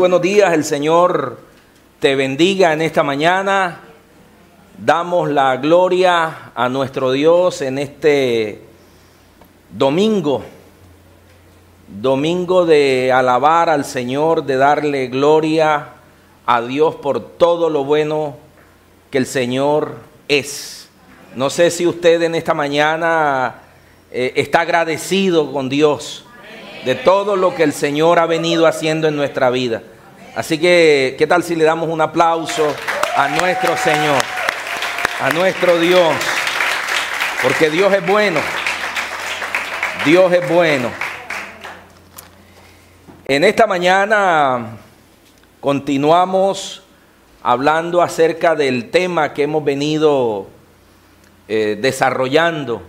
Buenos días, el Señor te bendiga en esta mañana. Damos la gloria a nuestro Dios en este domingo, domingo de alabar al Señor, de darle gloria a Dios por todo lo bueno que el Señor es. No sé si usted en esta mañana eh, está agradecido con Dios de todo lo que el Señor ha venido haciendo en nuestra vida. Así que, ¿qué tal si le damos un aplauso a nuestro Señor, a nuestro Dios? Porque Dios es bueno, Dios es bueno. En esta mañana continuamos hablando acerca del tema que hemos venido eh, desarrollando.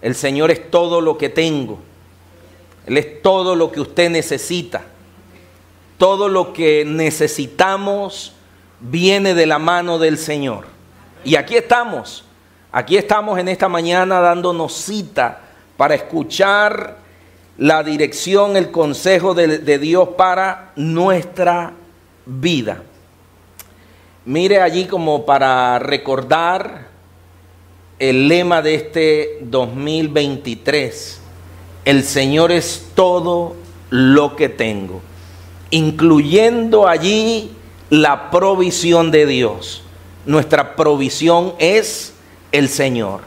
El Señor es todo lo que tengo. Él es todo lo que usted necesita. Todo lo que necesitamos viene de la mano del Señor. Y aquí estamos, aquí estamos en esta mañana dándonos cita para escuchar la dirección, el consejo de, Dios para nuestra vida. Mire allí como para recordar el lema de este 2023 el Señor es todo lo que tengo, incluyendo allí la provisión de Dios. Nuestra provisión es el Señor.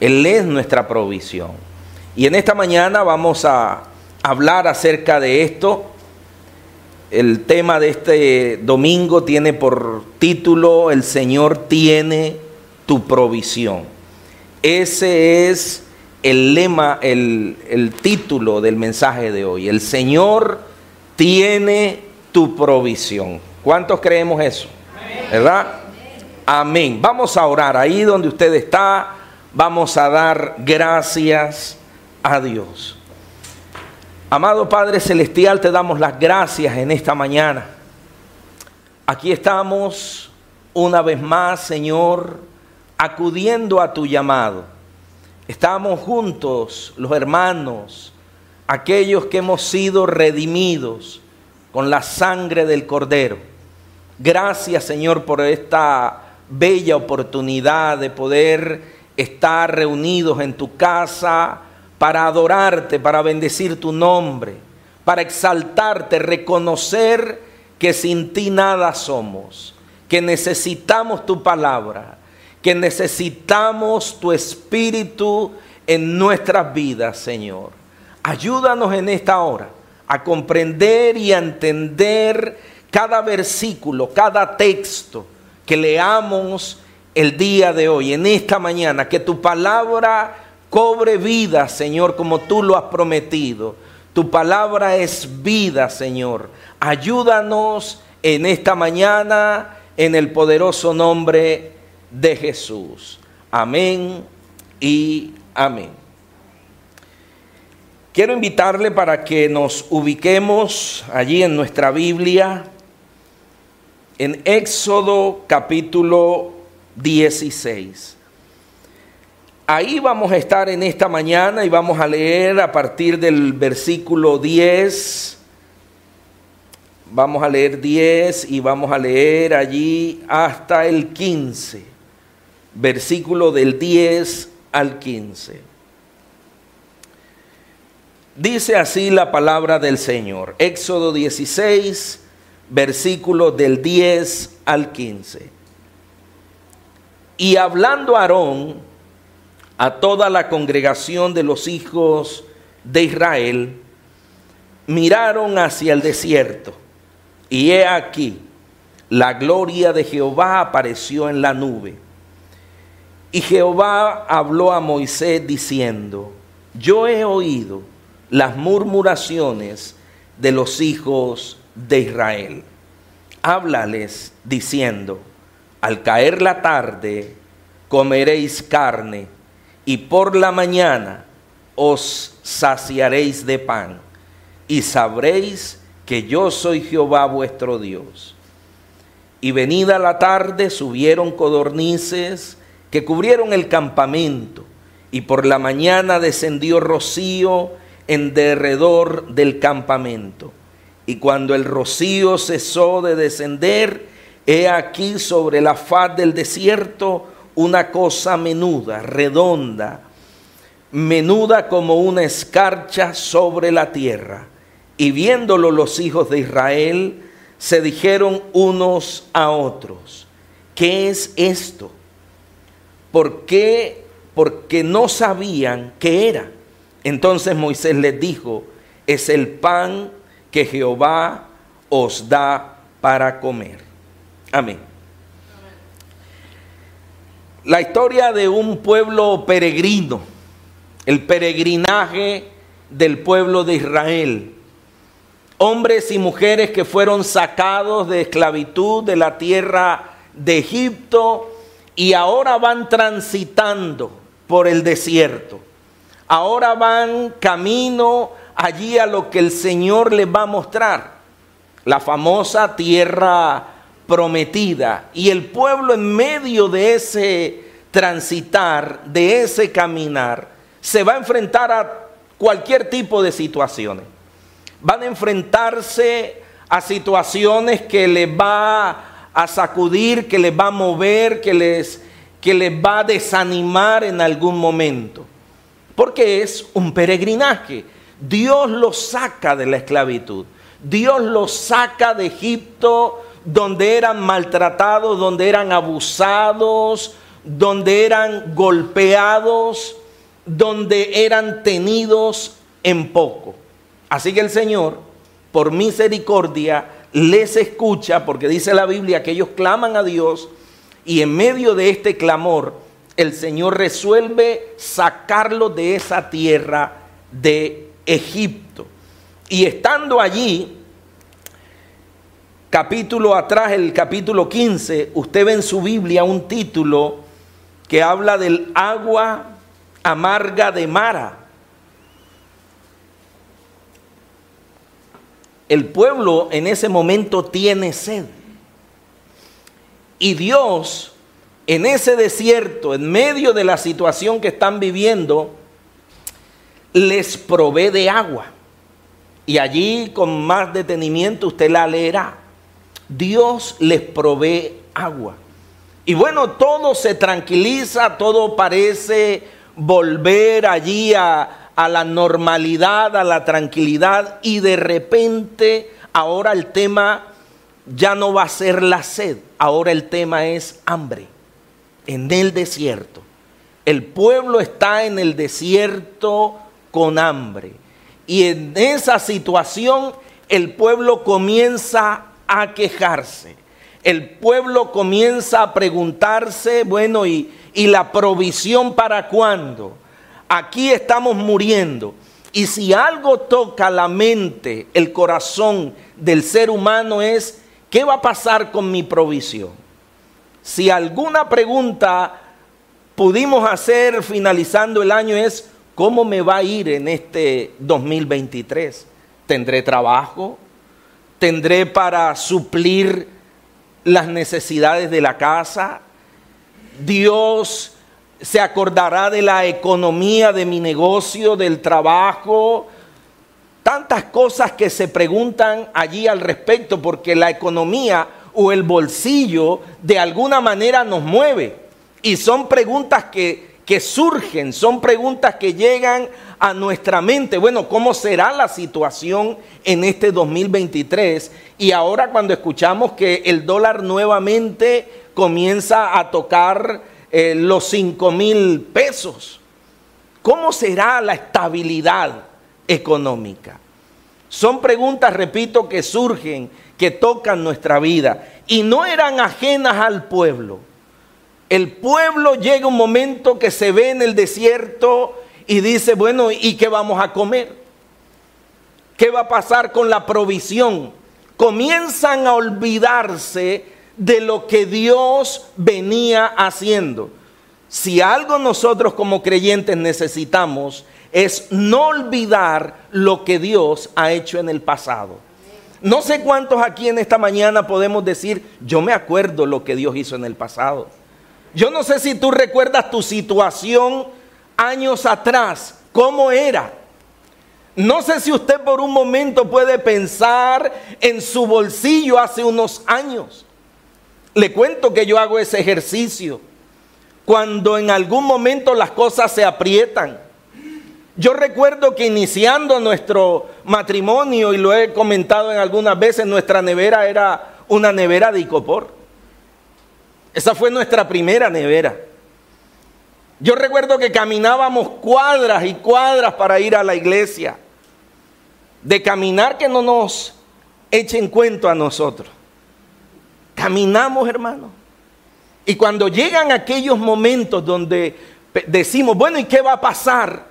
Él es nuestra provisión. Y en esta mañana vamos a hablar acerca de esto. El tema de este domingo tiene por título El Señor tiene tu provisión. Ese es el lema, el, título del mensaje de hoy. El Señor tiene tu provisión. ¿Cuántos creemos eso? ¿Verdad? Amén. Vamos a orar ahí donde usted está. Vamos a dar gracias a Dios. Amado Padre Celestial, te damos las gracias en esta mañana. Aquí estamos una vez más, Señor, acudiendo a tu llamado Estamos juntos, los hermanos, aquellos que hemos sido redimidos con la sangre del Cordero. Gracias Señor por esta bella oportunidad de poder estar reunidos en tu casa para adorarte, para bendecir tu nombre, para exaltarte, reconocer que sin ti nada somos, que necesitamos tu palabra que necesitamos tu espíritu en nuestras vidas, Señor. Ayúdanos en esta hora a comprender y a entender cada versículo, cada texto que leamos el día de hoy, en esta mañana, que tu palabra cobre vida, Señor, como tú lo has prometido. Tu palabra es vida, Señor. Ayúdanos en esta mañana en el poderoso nombre de Jesús. Amén y amén. Quiero invitarle para que nos ubiquemos allí en nuestra Biblia, en Éxodo capítulo 16. Ahí vamos a estar en esta mañana y vamos a leer a partir del versículo 10. Vamos a leer 10 y vamos a leer allí hasta el 15 versículo del 10 al 15. Dice así la palabra del Señor. Éxodo 16, versículo del 10 al 15. Y hablando Aarón a toda la congregación de los hijos de Israel, miraron hacia el desierto. Y he aquí, la gloria de Jehová apareció en la nube y Jehová habló a Moisés diciendo, yo he oído las murmuraciones de los hijos de Israel. Háblales diciendo, al caer la tarde comeréis carne y por la mañana os saciaréis de pan y sabréis que yo soy Jehová vuestro Dios. Y venida la tarde subieron codornices, que cubrieron el campamento, y por la mañana descendió rocío en derredor del campamento. Y cuando el rocío cesó de descender, he aquí sobre la faz del desierto una cosa menuda, redonda, menuda como una escarcha sobre la tierra. Y viéndolo los hijos de Israel, se dijeron unos a otros, ¿qué es esto? ¿Por qué? Porque no sabían qué era. Entonces Moisés les dijo, es el pan que Jehová os da para comer. Amén. La historia de un pueblo peregrino, el peregrinaje del pueblo de Israel. Hombres y mujeres que fueron sacados de esclavitud de la tierra de Egipto y ahora van transitando por el desierto. Ahora van camino allí a lo que el Señor les va a mostrar, la famosa tierra prometida. Y el pueblo en medio de ese transitar, de ese caminar, se va a enfrentar a cualquier tipo de situaciones. Van a enfrentarse a situaciones que les va a sacudir, que les va a mover, que les, que les va a desanimar en algún momento. Porque es un peregrinaje. Dios los saca de la esclavitud. Dios los saca de Egipto donde eran maltratados, donde eran abusados, donde eran golpeados, donde eran tenidos en poco. Así que el Señor, por misericordia, les escucha, porque dice la Biblia que ellos claman a Dios y en medio de este clamor, el Señor resuelve sacarlos de esa tierra de Egipto. Y estando allí, capítulo atrás, el capítulo 15, usted ve en su Biblia un título que habla del agua amarga de Mara. El pueblo en ese momento tiene sed. Y Dios, en ese desierto, en medio de la situación que están viviendo, les provee de agua. Y allí con más detenimiento usted la leerá. Dios les provee agua. Y bueno, todo se tranquiliza, todo parece volver allí a, a, la normalidad, a la tranquilidad, y de repente ahora el tema ya no va a ser la sed, ahora el tema es hambre en el desierto. El pueblo está en el desierto con hambre. Y en esa situación el pueblo comienza a quejarse. El pueblo comienza a preguntarse, bueno, ¿y, y la provisión para cuándo? Aquí estamos muriendo. Y si algo toca la mente, el corazón del ser humano es, ¿qué va a pasar con mi provisión? Si alguna pregunta pudimos hacer finalizando el año es, ¿cómo me va a ir en este 2023? ¿Tendré trabajo? tendré para suplir las necesidades de la casa. Dios se acordará de la economía de mi negocio, del trabajo. Tantas cosas que se preguntan allí al respecto porque la economía o el bolsillo de alguna manera nos mueve. Y son preguntas que, que surgen, son preguntas que llegan a nuestra mente, bueno, ¿cómo será la situación en este 2023? Y ahora cuando escuchamos que el dólar nuevamente comienza a tocar eh, los 5 mil pesos, ¿cómo será la estabilidad económica? Son preguntas, repito, que surgen, que tocan nuestra vida y no eran ajenas al pueblo. El pueblo llega un momento que se ve en el desierto y dice, bueno, ¿y qué vamos a comer? ¿Qué va a pasar con la provisión? Comienzan a olvidarse de lo que Dios venía haciendo. Si algo nosotros como creyentes necesitamos es no olvidar lo que Dios ha hecho en el pasado. No sé cuántos aquí en esta mañana podemos decir, yo me acuerdo lo que Dios hizo en el pasado. Yo no sé si tú recuerdas tu situación años atrás, cómo era. No sé si usted por un momento puede pensar en su bolsillo hace unos años. Le cuento que yo hago ese ejercicio cuando en algún momento las cosas se aprietan. Yo recuerdo que iniciando nuestro matrimonio, y lo he comentado en algunas veces, nuestra nevera era una nevera de icopor. Esa fue nuestra primera nevera. Yo recuerdo que caminábamos cuadras y cuadras para ir a la iglesia de caminar que no nos echen cuento a nosotros. Caminamos, hermano. Y cuando llegan aquellos momentos donde decimos, bueno, ¿y qué va a pasar?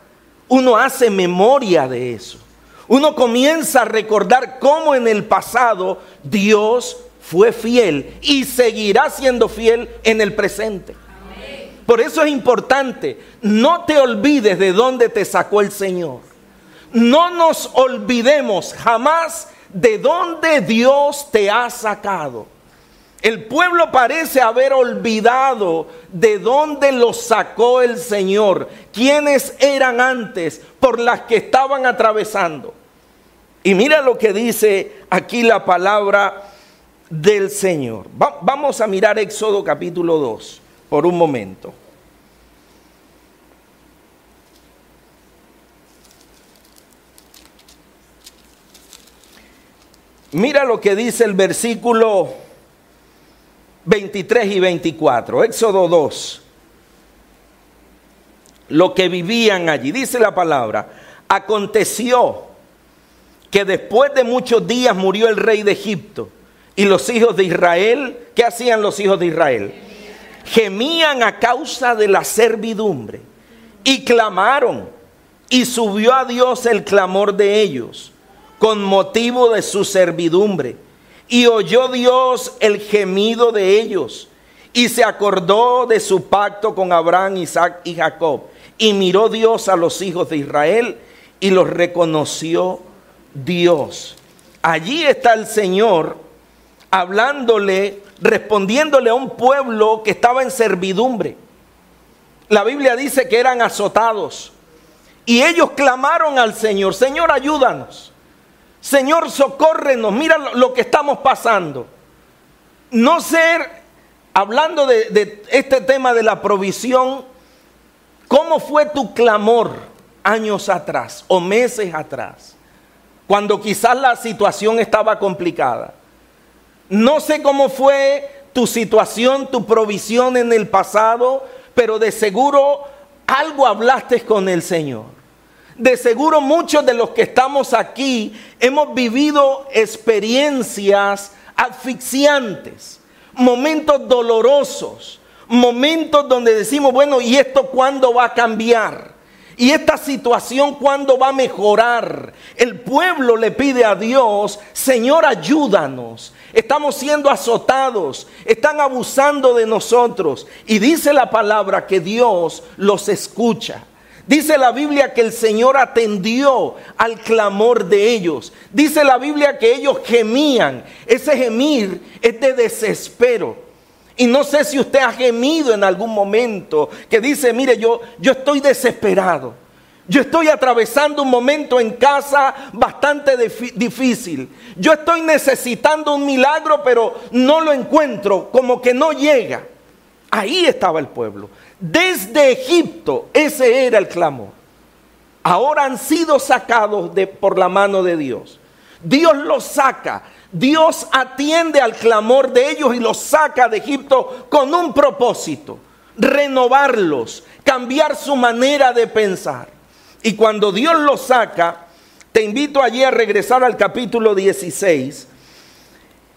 Uno hace memoria de eso. Uno comienza a recordar cómo en el pasado Dios fue fiel y seguirá siendo fiel en el presente. Por eso es importante, no te olvides de dónde te sacó el Señor no nos olvidemos jamás de dónde Dios te ha sacado. El pueblo parece haber olvidado de dónde los sacó el Señor, quiénes eran antes por las que estaban atravesando. Y mira lo que dice aquí la palabra del Señor. vamos a mirar Éxodo capítulo 2 por un momento. Mira lo que dice el versículo 23 y 24, Éxodo 2. Lo que vivían allí, dice la palabra, aconteció que después de muchos días murió el rey de Egipto y los hijos de Israel, ¿qué hacían los hijos de Israel? Gemían a causa de la servidumbre y clamaron y subió a Dios el clamor de ellos con motivo de su servidumbre. Y oyó Dios el gemido de ellos y se acordó de su pacto con Abraham, Isaac y Jacob. Y miró Dios a los hijos de Israel y los reconoció Dios. Allí está el Señor hablándole, respondiéndole a un pueblo que estaba en servidumbre. La Biblia dice que eran azotados. Y ellos clamaron al Señor, Señor, ayúdanos. Señor, socórrenos, mira lo, que estamos pasando. No ser, hablando de, de este tema de la provisión, ¿cómo fue tu clamor años atrás o meses atrás? Cuando quizás la situación estaba complicada. No sé cómo fue tu situación, tu provisión en el pasado, pero de seguro algo hablaste con el Señor. De seguro muchos de los que estamos aquí hemos vivido experiencias asfixiantes, momentos dolorosos, momentos donde decimos, bueno, ¿y esto cuándo va a cambiar? ¿Y esta situación cuándo va a mejorar? El pueblo le pide a Dios, Señor, ayúdanos. Estamos siendo azotados, están abusando de nosotros. Y dice la palabra que Dios los escucha. Dice la Biblia que el Señor atendió al clamor de ellos. Dice la Biblia que ellos gemían. Ese gemir es de desespero. Y no sé si usted ha gemido en algún momento que dice, mire, yo, yo estoy desesperado. Yo estoy atravesando un momento en casa bastante difícil. Yo estoy necesitando un milagro, pero no lo encuentro, como que no llega. Ahí estaba el pueblo. Desde Egipto, ese era el clamor. Ahora han sido sacados de, por la mano de Dios. Dios los saca. Dios atiende al clamor de ellos y los saca de Egipto con un propósito. Renovarlos, cambiar su manera de pensar. Y cuando Dios los saca, te invito allí a regresar al capítulo 16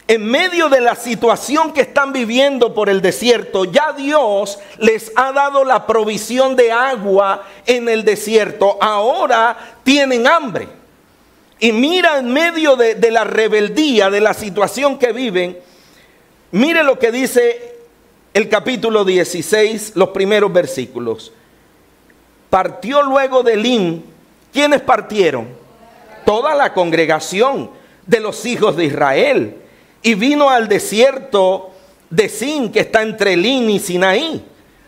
en medio de la situación que están viviendo por el desierto, ya Dios les ha dado la provisión de agua en el desierto. Ahora tienen hambre. Y mira en medio de, la rebeldía, de la situación que viven, mire lo que dice el capítulo 16, los primeros versículos. Partió luego de Elín. ¿Quiénes partieron? Toda la congregación de los hijos de Israel y vino al desierto de Sin, que está entre Lin y Sinaí.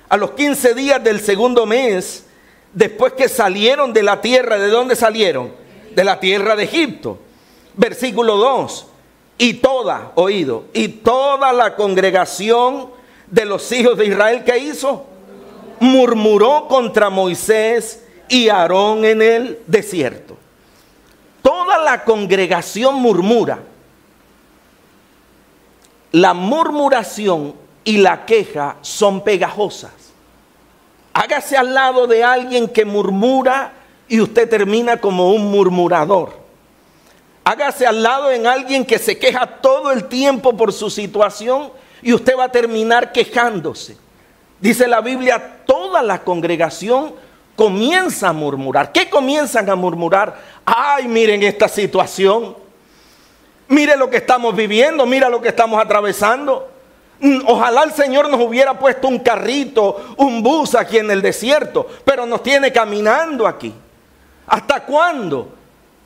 A los 15 días del segundo mes, después que salieron de la tierra, ¿de dónde salieron? de la tierra de Egipto. Versículo 2. Y toda, oído, y toda la congregación de los hijos de Israel que hizo, murmuró contra Moisés y Aarón en el desierto. Toda la congregación murmura. La murmuración y la queja son pegajosas. Hágase al lado de alguien que murmura y usted termina como un murmurador. Hágase al lado en alguien que se queja todo el tiempo por su situación y usted va a terminar quejándose. Dice la Biblia, toda la congregación comienza a murmurar. ¿Qué comienzan a murmurar? Ay, miren esta situación. Mire lo que estamos viviendo, mira lo que estamos atravesando. Mm, ojalá el Señor nos hubiera puesto un carrito, un bus aquí en el desierto, pero nos tiene caminando aquí. ¿Hasta cuándo?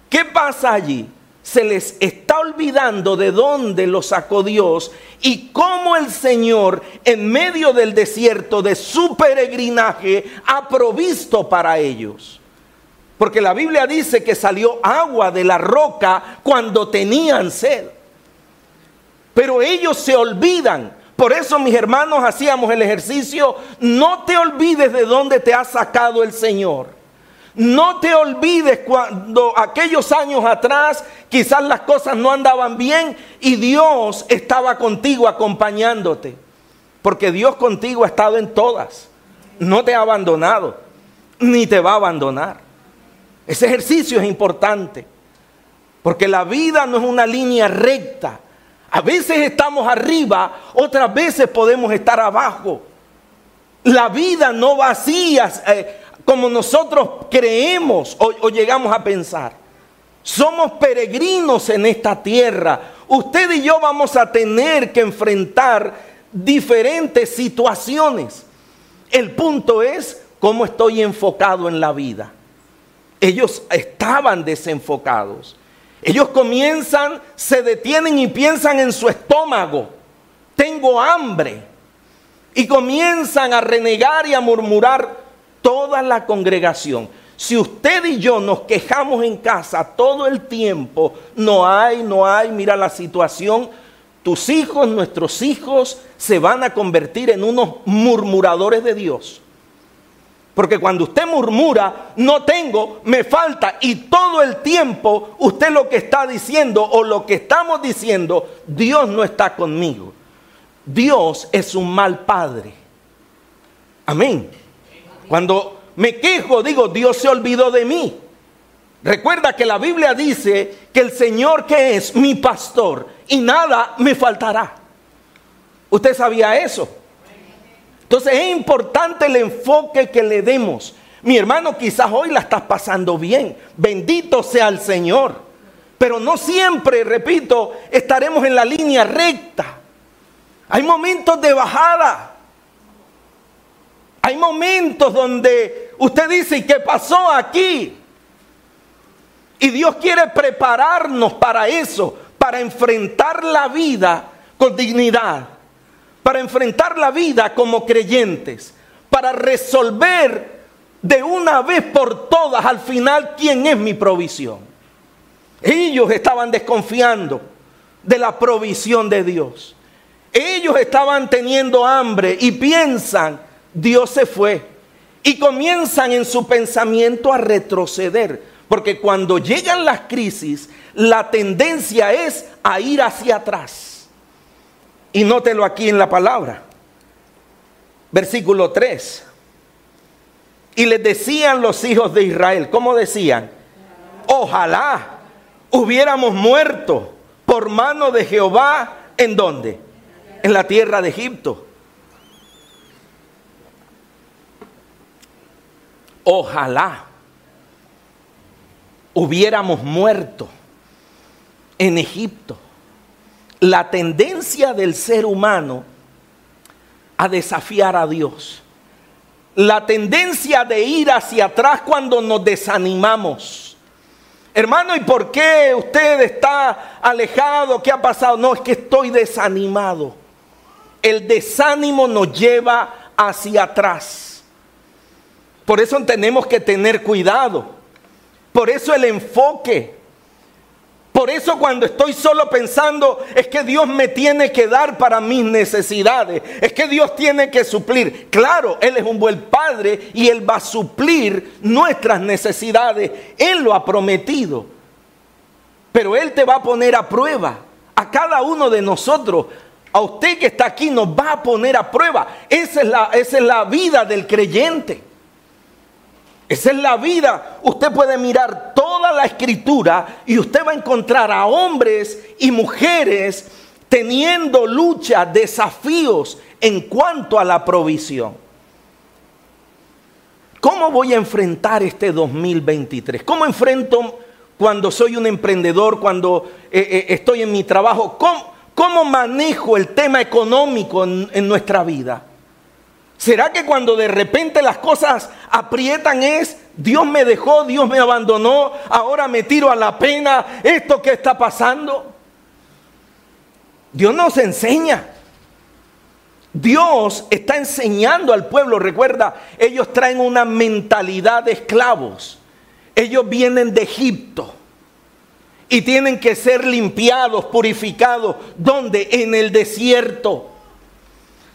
¿Qué pasa allí? Se les está olvidando de dónde lo sacó Dios y cómo el Señor en medio del desierto de su peregrinaje ha provisto para ellos. Porque la Biblia dice que salió agua de la roca cuando tenían sed. Pero ellos se olvidan por eso, mis hermanos, hacíamos el ejercicio. No te olvides de dónde te ha sacado el Señor. No te olvides cuando aquellos años atrás quizás las cosas no andaban bien y Dios estaba contigo acompañándote. Porque Dios contigo ha estado en todas. No te ha abandonado, ni te va a abandonar. Ese ejercicio es importante. Porque la vida no es una línea recta. A veces estamos arriba, otras veces podemos estar abajo. La vida no vacía eh, como nosotros creemos o, o llegamos a pensar. Somos peregrinos en esta tierra. Usted y yo vamos a tener que enfrentar diferentes situaciones. El punto es cómo estoy enfocado en la vida. Ellos estaban desenfocados. Ellos comienzan, se detienen y piensan en su estómago. Tengo hambre. Y comienzan a renegar y a murmurar toda la congregación. Si usted y yo nos quejamos en casa todo el tiempo, no hay, no hay, mira la situación, tus hijos, nuestros hijos, se van a convertir en unos murmuradores de Dios. Porque cuando usted murmura, no tengo, me falta, y todo el tiempo usted lo que está diciendo o lo que estamos diciendo, Dios no está conmigo. Dios es un mal padre. Amén. Cuando me quejo, digo, Dios se olvidó de mí. Recuerda que la Biblia dice que el Señor que es mi pastor y nada me faltará. ¿Usted sabía eso? Entonces es importante el enfoque que le demos. Mi hermano, quizás hoy la estás pasando bien. Bendito sea el Señor. Pero no siempre, repito, estaremos en la línea recta. Hay momentos de bajada. Hay momentos donde usted dice, ¿y qué pasó aquí? Y Dios quiere prepararnos para eso, para enfrentar la vida con dignidad para enfrentar la vida como creyentes, para resolver de una vez por todas al final quién es mi provisión. Ellos estaban desconfiando de la provisión de Dios. Ellos estaban teniendo hambre y piensan, Dios se fue. Y comienzan en su pensamiento a retroceder. Porque cuando llegan las crisis, la tendencia es a ir hacia atrás. Y nótelo aquí en la palabra. Versículo 3. Y les decían los hijos de Israel, ¿cómo decían? Ojalá hubiéramos muerto por mano de Jehová, ¿en dónde? En la tierra de Egipto. Ojalá hubiéramos muerto en Egipto la tendencia del ser humano a desafiar a Dios. La tendencia de ir hacia atrás cuando nos desanimamos. Hermano, ¿y por qué usted está alejado? ¿Qué ha pasado? No, es que estoy desanimado. El desánimo nos lleva hacia atrás. Por eso tenemos que tener cuidado. Por eso el enfoque. Por eso cuando estoy solo pensando es que Dios me tiene que dar para mis necesidades, es que Dios tiene que suplir. Claro, Él es un buen Padre y Él va a suplir nuestras necesidades. Él lo ha prometido. Pero Él te va a poner a prueba a cada uno de nosotros. A usted que está aquí nos va a poner a prueba. Esa es la, esa es la vida del creyente. Esa es la vida. Usted puede mirar toda la escritura y usted va a encontrar a hombres y mujeres teniendo lucha, desafíos en cuanto a la provisión. ¿Cómo voy a enfrentar este 2023? ¿Cómo enfrento cuando soy un emprendedor, cuando eh, eh, estoy en mi trabajo? ¿Cómo, manejo el tema económico en nuestra vida? ¿Será que cuando de repente las cosas aprietan es, Dios me dejó, Dios me abandonó, ahora me tiro a la pena, esto que está pasando? Dios nos enseña. Dios está enseñando al pueblo, recuerda, ellos traen una mentalidad de esclavos. Ellos vienen de Egipto y tienen que ser limpiados, purificados. ¿Dónde? En el desierto.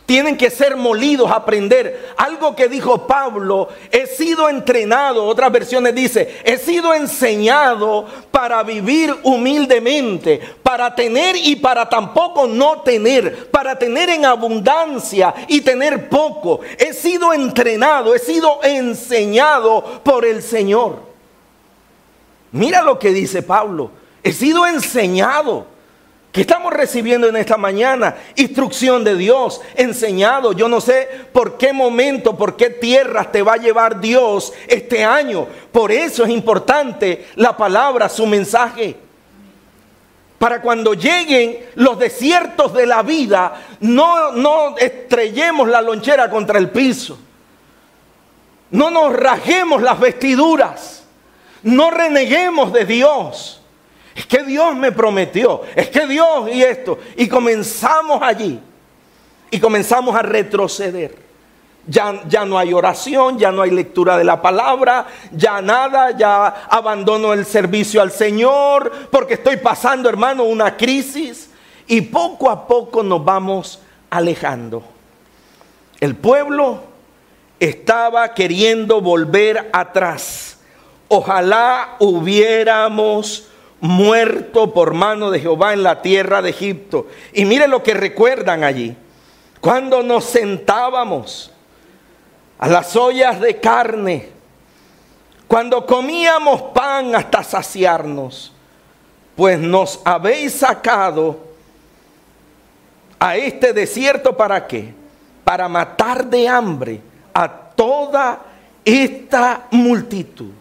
Tienen que ser molidos, aprender. Algo que dijo Pablo, he sido entrenado, otras versiones dice, he sido enseñado para vivir humildemente, para tener y para tampoco no tener, para tener en abundancia y tener poco. He sido entrenado, he sido enseñado por el Señor. Mira lo que dice Pablo, he sido enseñado. ¿Qué estamos recibiendo en esta mañana? Instrucción de Dios, enseñado. Yo no sé por qué momento, por qué tierras te va a llevar Dios este año. Por eso es importante la palabra, su mensaje. Para cuando lleguen los desiertos de la vida, no, no estrellemos la lonchera contra el piso. No nos rajemos las vestiduras. No reneguemos de Dios es que Dios me prometió, es que Dios y esto. Y comenzamos allí y comenzamos a retroceder. Ya, ya, no hay oración, ya no hay lectura de la palabra, ya nada, ya abandono el servicio al Señor, porque estoy pasando, hermano, una crisis. Y poco a poco nos vamos alejando. El pueblo estaba queriendo volver atrás. Ojalá hubiéramos muerto por mano de Jehová en la tierra de Egipto. Y mire lo que recuerdan allí. Cuando nos sentábamos a las ollas de carne, cuando comíamos pan hasta saciarnos, pues nos habéis sacado a este desierto para qué? Para matar de hambre a toda esta multitud.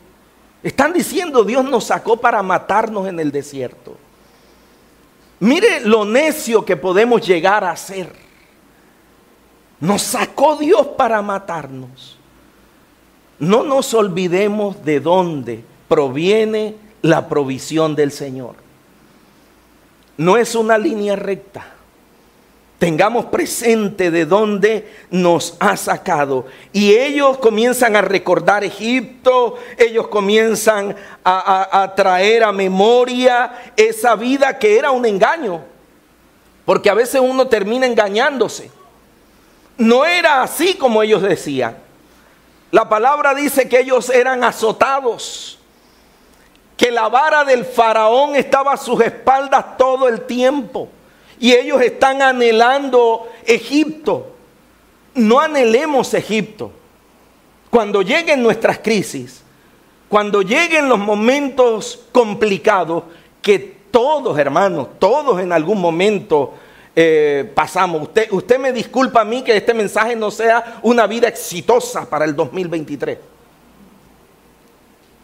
Están diciendo Dios nos sacó para matarnos en el desierto. Mire lo necio que podemos llegar a ser. Nos sacó Dios para matarnos. No nos olvidemos de dónde proviene la provisión del Señor. No es una línea recta tengamos presente de dónde nos ha sacado. Y ellos comienzan a recordar Egipto, ellos comienzan a, traer a memoria esa vida que era un engaño. Porque a veces uno termina engañándose. No era así como ellos decían. La palabra dice que ellos eran azotados, que la vara del faraón estaba a sus espaldas todo el tiempo y ellos están anhelando Egipto. No anhelemos Egipto. Cuando lleguen nuestras crisis, cuando lleguen los momentos complicados, que todos, hermanos, todos en algún momento eh, pasamos. Usted, usted me disculpa a mí que este mensaje no sea una vida exitosa para el 2023.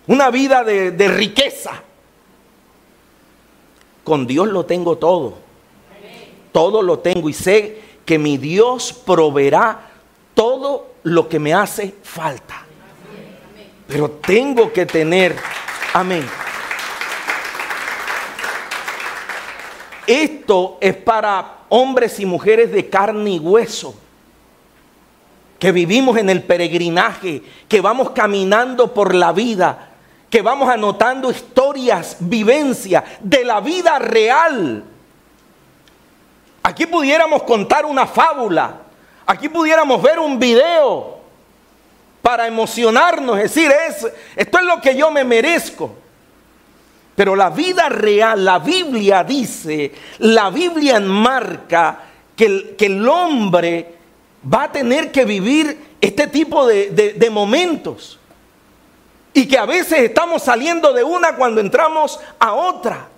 Una vida de riqueza. Con Dios lo tengo todo todo lo tengo y sé que mi Dios proveerá todo lo que me hace falta. Pero tengo que tener, amén. Esto es para hombres y mujeres de carne y hueso, que vivimos en el peregrinaje, que vamos caminando por la vida que vamos anotando historias, vivencias de la vida real. Aquí pudiéramos contar una fábula, aquí pudiéramos ver un video para emocionarnos, decir, es, esto es lo que yo me merezco. Pero la vida real, la Biblia dice, la Biblia enmarca que el, que el hombre va a tener que vivir este tipo de, momentos. Y que a veces estamos saliendo de una cuando entramos a otra.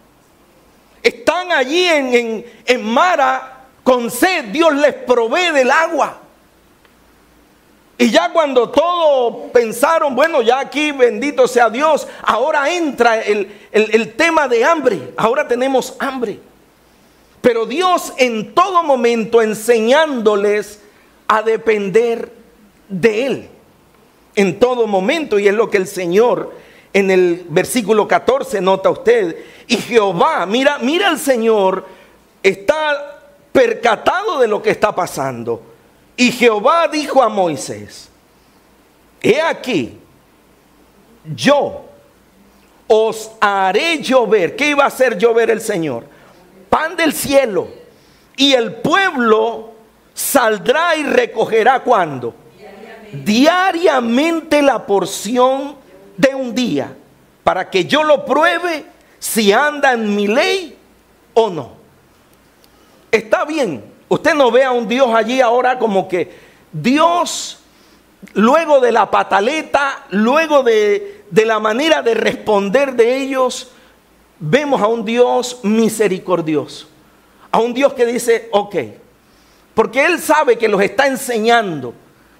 Están allí en, en, en Mara con sed, Dios les provee del agua. Y ya cuando todos pensaron, bueno, ya aquí bendito sea Dios, ahora entra el, el, tema de hambre, ahora tenemos hambre. Pero Dios en todo momento enseñándoles a depender de Él, en todo momento, y es lo que el Señor en el versículo 14 nota usted, y Jehová, mira, mira el Señor, está percatado de lo que está pasando y Jehová dijo a Moisés, he aquí, yo os haré llover. ¿Qué iba a hacer llover el Señor? Pan del cielo. Y el pueblo saldrá y recogerá cuando? Diariamente. Diariamente la porción de un día, para que yo lo pruebe si anda en mi ley o no. Está bien, Usted no ve a un Dios allí ahora como que Dios, luego de la pataleta, luego de, la manera de responder de ellos, vemos a un Dios misericordioso. A un Dios que dice, ok, porque Él sabe que los está enseñando,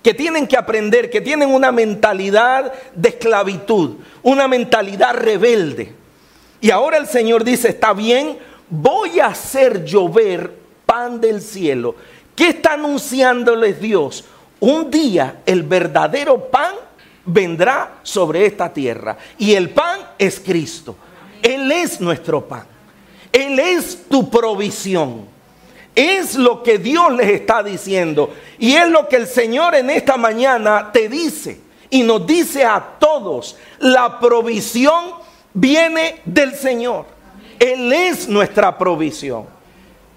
que tienen que aprender, que tienen una mentalidad de esclavitud, una mentalidad rebelde. Y ahora el Señor dice, está bien, voy a hacer llover pan del cielo. ¿Qué está anunciándoles Dios? Un día el verdadero pan vendrá sobre esta tierra. Y el pan es Cristo. Él es nuestro pan. Él es tu provisión. Es lo que Dios les está diciendo. Y es lo que el Señor en esta mañana te dice. Y nos dice a todos, la provisión viene del Señor. Él es nuestra provisión.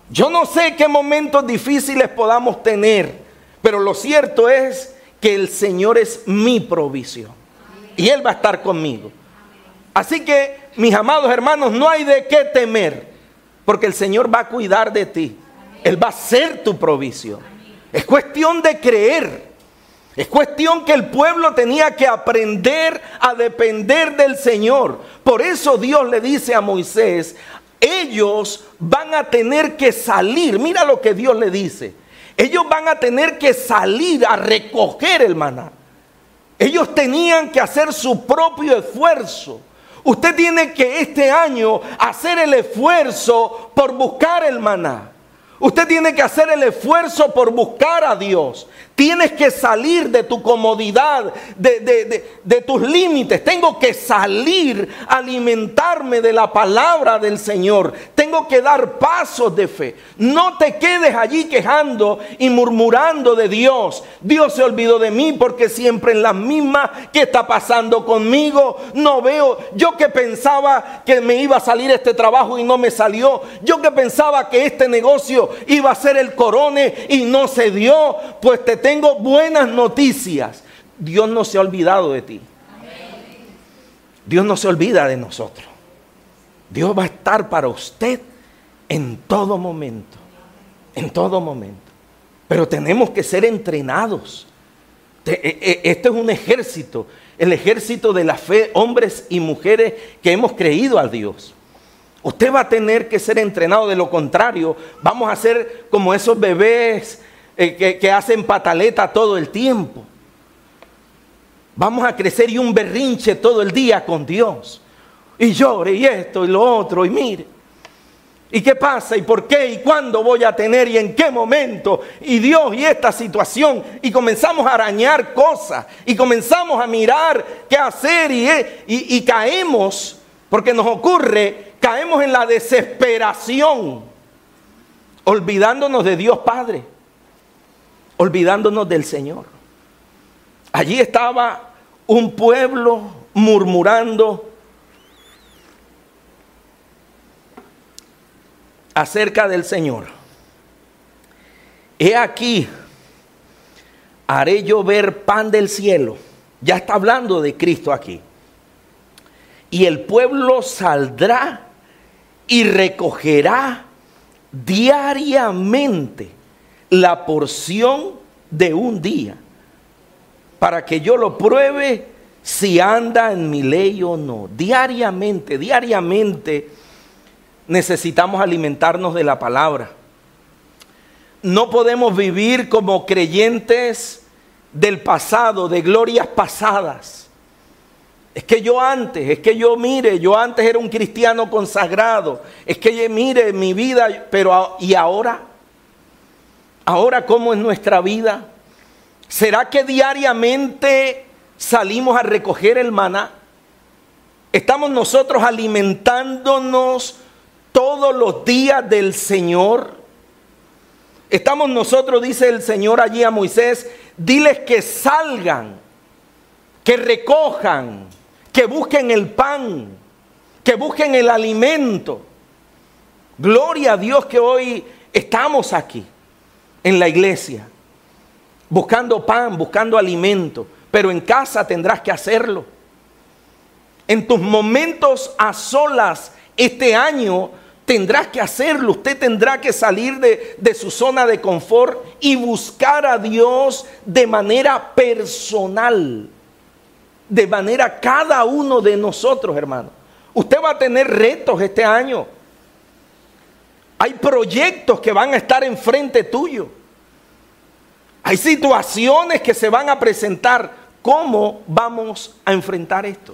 Yo no sé qué momentos difíciles podamos tener, pero lo cierto es que el Señor es mi provisión y Él va a estar conmigo. Así que, mis amados hermanos, no hay de qué temer, porque el Señor va a cuidar de ti. Él va a ser tu provisión. Es cuestión de creer. Es cuestión que el pueblo tenía que aprender a depender del Señor. Por eso Dios le dice a Moisés, ellos van a tener que salir. Mira lo que Dios le dice. Ellos van a tener que salir a recoger el maná. Ellos tenían que hacer su propio esfuerzo. Usted tiene que este año hacer el esfuerzo por buscar el maná. Usted tiene que hacer el esfuerzo por buscar a Dios. Tienes que salir de tu comodidad, de, tus límites. Tengo que salir, alimentarme de la palabra del Señor. Tengo que dar pasos de fe. No te quedes allí quejando y murmurando de Dios. Dios se olvidó de mí porque siempre en la misma que está pasando conmigo. No veo. Yo que pensaba que me iba a salir este trabajo y no me salió. Yo que pensaba que este negocio iba a ser el corone y no se dio. Pues te tengo buenas noticias. Dios no se ha olvidado de ti. Dios no se olvida de nosotros. Dios va a estar para usted en todo momento. En todo momento. Pero tenemos que ser entrenados. E, e, este es un ejército, el ejército de la fe, hombres y mujeres que hemos creído a Dios. Usted va a tener que ser entrenado, de lo contrario, vamos a ser como esos bebés eh, que, hacen pataleta todo el tiempo. Vamos a crecer y un berrinche todo el día con Dios. Y llore y esto y lo otro y mire. ¿Y qué pasa? ¿Y por qué? ¿Y cuándo voy a tener? ¿Y en qué momento? Y Dios y esta situación. Y comenzamos a arañar cosas. Y comenzamos a mirar qué hacer. Y, y, y caemos, porque nos ocurre, caemos en la desesperación. Olvidándonos de Dios Padre olvidándonos del Señor. Allí estaba un pueblo murmurando acerca del Señor. He aquí, haré llover pan del cielo. Ya está hablando de Cristo aquí. Y el pueblo saldrá y recogerá diariamente la porción de un día para que yo lo pruebe si anda en mi ley o no. Diariamente, diariamente necesitamos alimentarnos de la palabra. No podemos vivir como creyentes del pasado, de glorias pasadas. Es que yo antes, es que yo mire, yo antes era un cristiano consagrado. Es que mire mi vida, pero ¿y ahora? ¿Ahora cómo es nuestra vida? ¿Será que diariamente salimos a recoger el maná? ¿Estamos nosotros alimentándonos todos los días del Señor? Estamos nosotros, dice el Señor allí a Moisés, diles que salgan, que recojan, que busquen el pan, que busquen el alimento. Gloria a Dios que hoy estamos aquí en la iglesia, buscando pan, buscando alimento, pero en casa tendrás que hacerlo. En tus momentos a solas este año tendrás que hacerlo. Usted tendrá que salir de, de, su zona de confort y buscar a Dios de manera personal. De manera cada uno de nosotros, hermano. Usted va a tener retos este año. Hay proyectos que van a estar enfrente tuyo. Hay situaciones que se van a presentar. ¿Cómo vamos a enfrentar esto?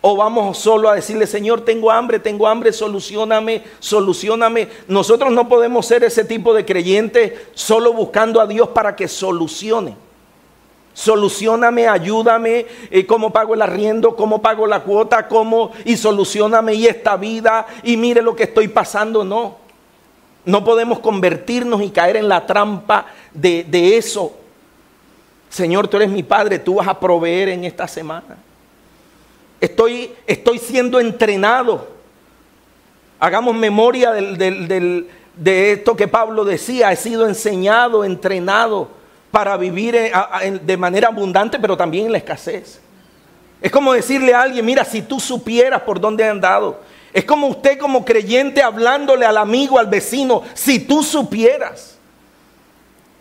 O vamos solo a decirle, Señor, tengo hambre, tengo hambre, solucioname, solucioname. Nosotros no podemos ser ese tipo de creyentes solo buscando a Dios para que solucione. Solucioname, ayúdame, eh, cómo pago el arriendo, cómo pago la cuota, cómo y solucioname y esta vida y mire lo que estoy pasando. No, no podemos convertirnos y caer en la trampa de, eso. Señor, tú eres mi Padre, tú vas a proveer en esta semana. Estoy, estoy siendo entrenado. Hagamos memoria de esto que Pablo decía. He sido enseñado, entrenado para vivir de manera abundante, pero también en la escasez. Es como decirle a alguien, mira, si tú supieras por dónde he andado. Es como usted como creyente hablándole al amigo, al vecino, si tú supieras.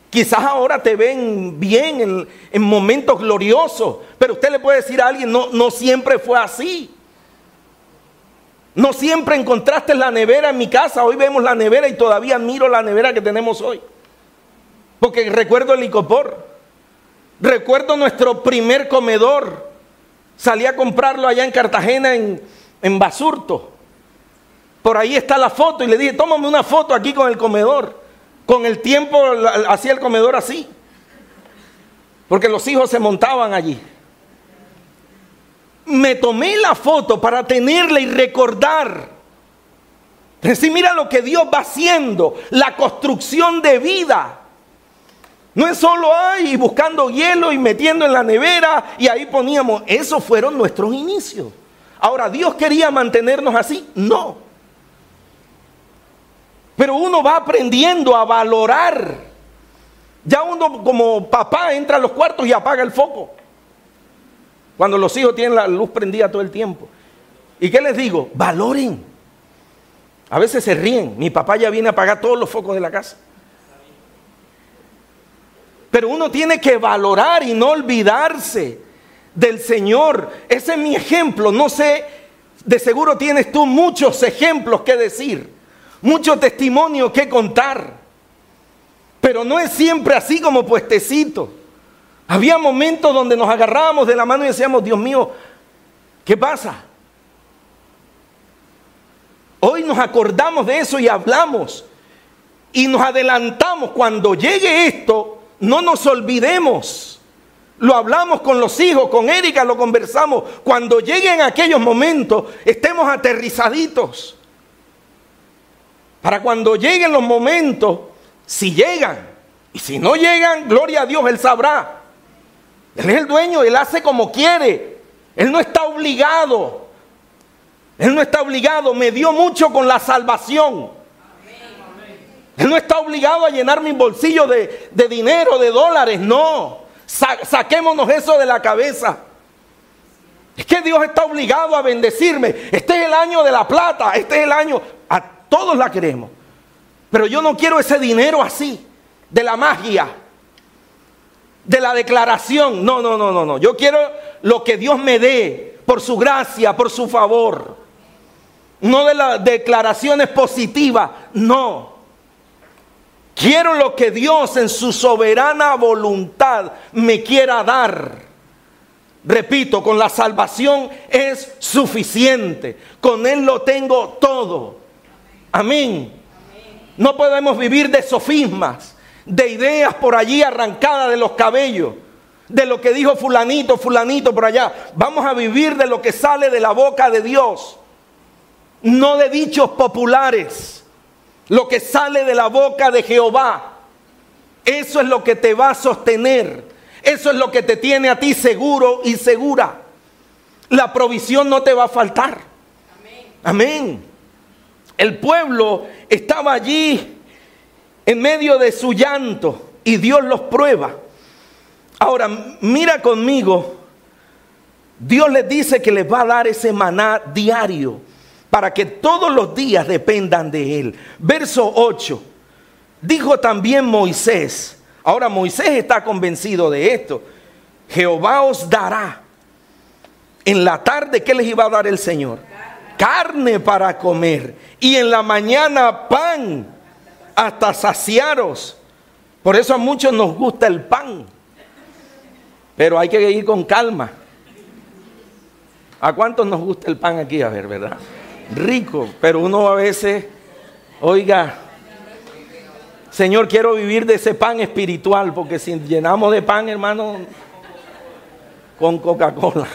Quizás ahora te ven bien en, momentos gloriosos, pero usted le puede decir a alguien, no, no siempre fue así. No siempre encontraste la nevera en mi casa. Hoy vemos la nevera y todavía miro la nevera que tenemos hoy. Porque recuerdo el licopor. Recuerdo nuestro primer comedor. Salí a comprarlo allá en Cartagena en, en Basurto. Por ahí está la foto y le dije, tómame una foto aquí con el comedor. Con el tiempo hacía el comedor así. Porque los hijos se montaban allí. Me tomé la foto para tenerla y recordar. Decir, mira lo que Dios va haciendo. La construcción de vida. No es solo ahí buscando hielo y metiendo en la nevera y ahí poníamos. Esos fueron nuestros inicios. Ahora, ¿Dios quería mantenernos así? No. Pero uno va aprendiendo a valorar. Ya uno como papá entra a los cuartos y apaga el foco. Cuando los hijos tienen la luz prendida todo el tiempo. ¿Y qué les digo? Valoren. A veces se ríen. Mi papá ya viene a apagar todos los focos de la casa. Pero uno tiene que valorar y no olvidarse del Señor. Ese es mi ejemplo. No sé, de seguro tienes tú muchos ejemplos que decir mucho testimonio que contar. Pero no es siempre así como puestecito. Había momentos donde nos agarrábamos de la mano y decíamos, Dios mío, ¿qué pasa? Hoy nos acordamos de eso y hablamos. Y nos adelantamos. Cuando llegue esto, no nos olvidemos. Lo hablamos con los hijos, con Erika lo conversamos. Cuando lleguen aquellos momentos, estemos aterrizaditos. Para cuando lleguen los momentos, si llegan, y si no llegan, gloria a Dios, Él sabrá. Él es el dueño, Él hace como quiere. Él no está obligado. Él no está obligado, me dio mucho con la salvación. Él no está obligado a llenar mi bolsillo de, dinero, de dólares, no. saquémonos eso de la cabeza. Es que Dios está obligado a bendecirme. Este es el año de la plata, este es el año, a todos la queremos. Pero yo no quiero ese dinero así, de la magia, de la declaración. No, no, no, no, no. Yo quiero lo que Dios me dé por su gracia, por su favor. No de las declaraciones positivas, no. Quiero lo que Dios en su soberana voluntad me quiera dar. Repito, con la salvación es suficiente. Con Él lo tengo todo. Amén. No podemos vivir de sofismas, de ideas por allí arrancadas de los cabellos, de lo que dijo fulanito, fulanito por allá. Vamos a vivir de lo que sale de la boca de Dios, no de dichos populares, lo que sale de la boca de Jehová. Eso es lo que te va a sostener. Eso es lo que te tiene a ti seguro y segura. La provisión no te va a faltar. Amén. El pueblo estaba allí en medio de su llanto y Dios los prueba. Ahora, mira conmigo, Dios les dice que les va a dar ese maná diario para que todos los días dependan de Él. Verso 8, dijo también Moisés, ahora Moisés está convencido de esto, Jehová os dará en la tarde, ¿qué les iba a dar el Señor? Carne para comer y en la mañana pan hasta saciaros. Por eso a muchos nos gusta el pan. Pero hay que ir con calma. ¿A cuántos nos gusta el pan aquí? A ver, ¿verdad? Rico, pero uno a veces, oiga, Señor, quiero vivir de ese pan espiritual, porque si llenamos de pan, hermano, con Coca-Cola.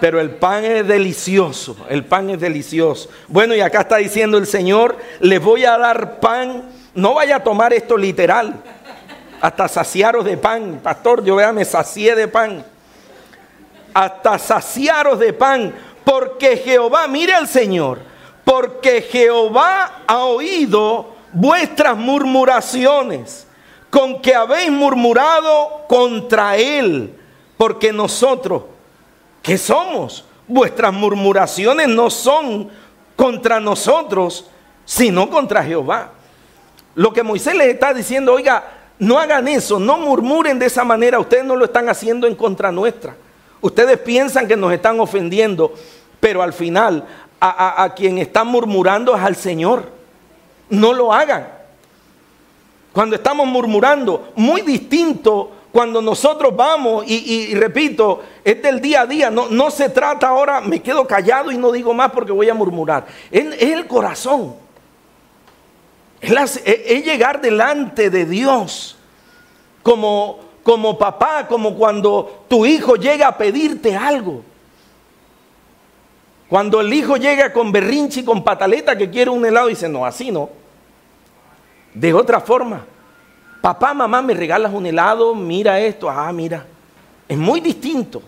Pero el pan es delicioso, el pan es delicioso. Bueno, y acá está diciendo el Señor, les voy a dar pan, no vaya a tomar esto literal, hasta saciaros de pan. Pastor, yo vea, me sacié de pan. Hasta saciaros de pan, porque Jehová, mire al Señor, porque Jehová ha oído vuestras murmuraciones, con que habéis murmurado contra Él, porque nosotros ¿Qué somos? Vuestras murmuraciones no son contra nosotros, sino contra Jehová. Lo que Moisés les está diciendo, oiga, no hagan eso, no murmuren de esa manera, ustedes no lo están haciendo en contra nuestra. Ustedes piensan que nos están ofendiendo, pero al final a, a quien están murmurando es al Señor. No lo hagan. Cuando estamos murmurando, muy distinto cuando nosotros vamos, y, repito, es del día a día, no, no, se trata ahora, me quedo callado y no digo más porque voy a murmurar. Es, el corazón. Es, llegar delante de Dios como, como papá, como cuando tu hijo llega a pedirte algo. Cuando el hijo llega con berrinche y con pataleta que quiere un helado, dice, no, así no. De otra forma. Papá, mamá, me regalas un helado, mira esto, ah, mira. Es muy distinto.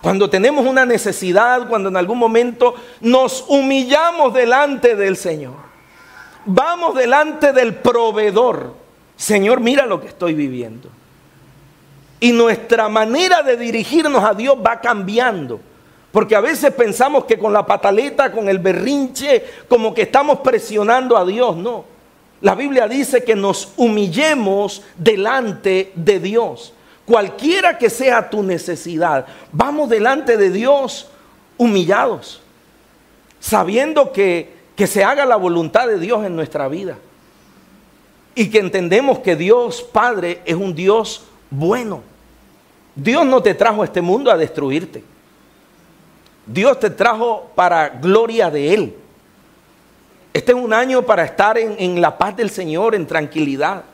Cuando tenemos una necesidad, cuando en algún momento nos humillamos delante del Señor. Vamos delante del proveedor. Señor, mira lo que estoy viviendo. Y nuestra manera de dirigirnos a Dios va cambiando. Porque a veces pensamos que con la pataleta, con el berrinche, como que estamos presionando a Dios. No. La Biblia dice que nos humillemos delante de Dios. Cualquiera que sea tu necesidad, vamos delante de Dios humillados, sabiendo que, que se haga la voluntad de Dios en nuestra vida. Y que entendemos que Dios Padre es un Dios bueno. Dios no te trajo a este mundo a destruirte. Dios te trajo para gloria de Él. Este es un año para estar en, la paz del Señor, en tranquilidad.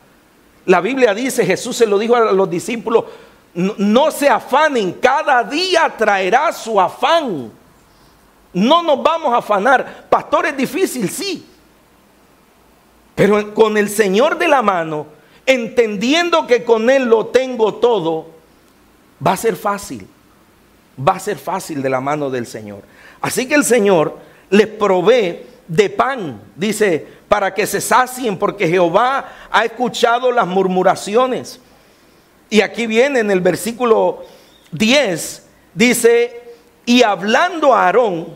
La Biblia dice, Jesús se lo dijo a los discípulos, no, se afanen, cada día traerá su afán. No nos vamos a afanar. Pastor, es difícil, sí. Pero con el Señor de la mano, entendiendo que con Él lo tengo todo, va a ser fácil. va a ser fácil de la mano del Señor. Así que el Señor les provee de pan, dice, para que se sacien, porque Jehová ha escuchado las murmuraciones. Y aquí viene en el versículo 10, dice, y hablando a Aarón,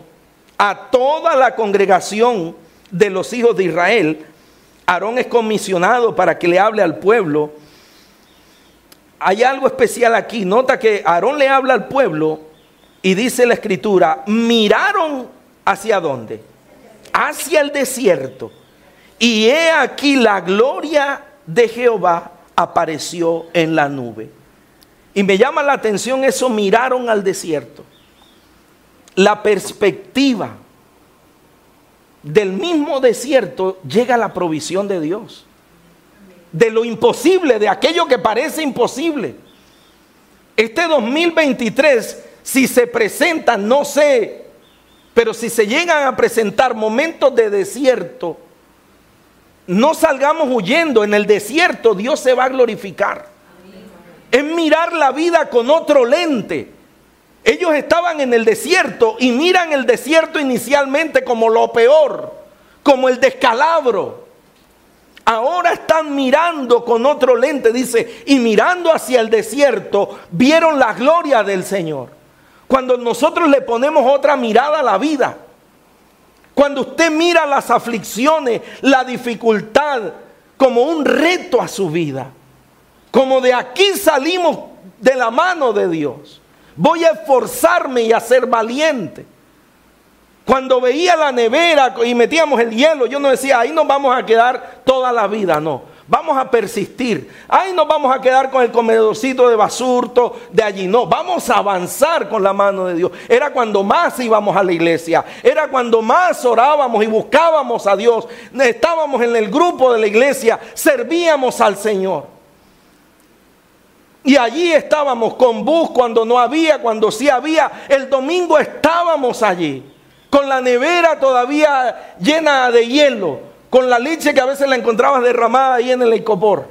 a toda la congregación de los hijos de Israel, Aarón es comisionado para que le hable al pueblo. Hay algo especial aquí. Nota que Aarón le habla al pueblo y dice la escritura, miraron hacia dónde? Hacia el desierto. Y he aquí la gloria de Jehová apareció en la nube. Y me llama la atención eso, miraron al desierto. La perspectiva del mismo desierto llega la provisión de Dios. De lo imposible, de aquello que parece imposible. Este 2023, si se presenta, no sé, pero si se llegan a presentar momentos de desierto, no salgamos huyendo. En el desierto Dios se va a glorificar. Es mirar la vida con otro lente. Ellos estaban en el desierto y miran el desierto inicialmente como lo peor, como el descalabro. Ahora están mirando con otro lente, dice, y mirando hacia el desierto, vieron la gloria del Señor. Cuando nosotros le ponemos otra mirada a la vida, cuando usted mira las aflicciones, la dificultad como un reto a su vida, como de aquí salimos de la mano de Dios. Voy a esforzarme y a ser valiente. Cuando veía la nevera y metíamos el hielo, yo no decía, ahí nos vamos a quedar toda la vida, no. Vamos a persistir. Ahí nos vamos a quedar con el comedorcito de basurto de allí. No, vamos a avanzar con la mano de Dios. Era cuando más íbamos a la iglesia. Era cuando más orábamos y buscábamos a Dios. Estábamos en el grupo de la iglesia. Servíamos al Señor. Y allí estábamos con bus cuando no había, cuando sí había. El domingo estábamos allí, con la nevera todavía llena de hielo, con la leche que a veces la encontrabas derramada ahí en el ecopor.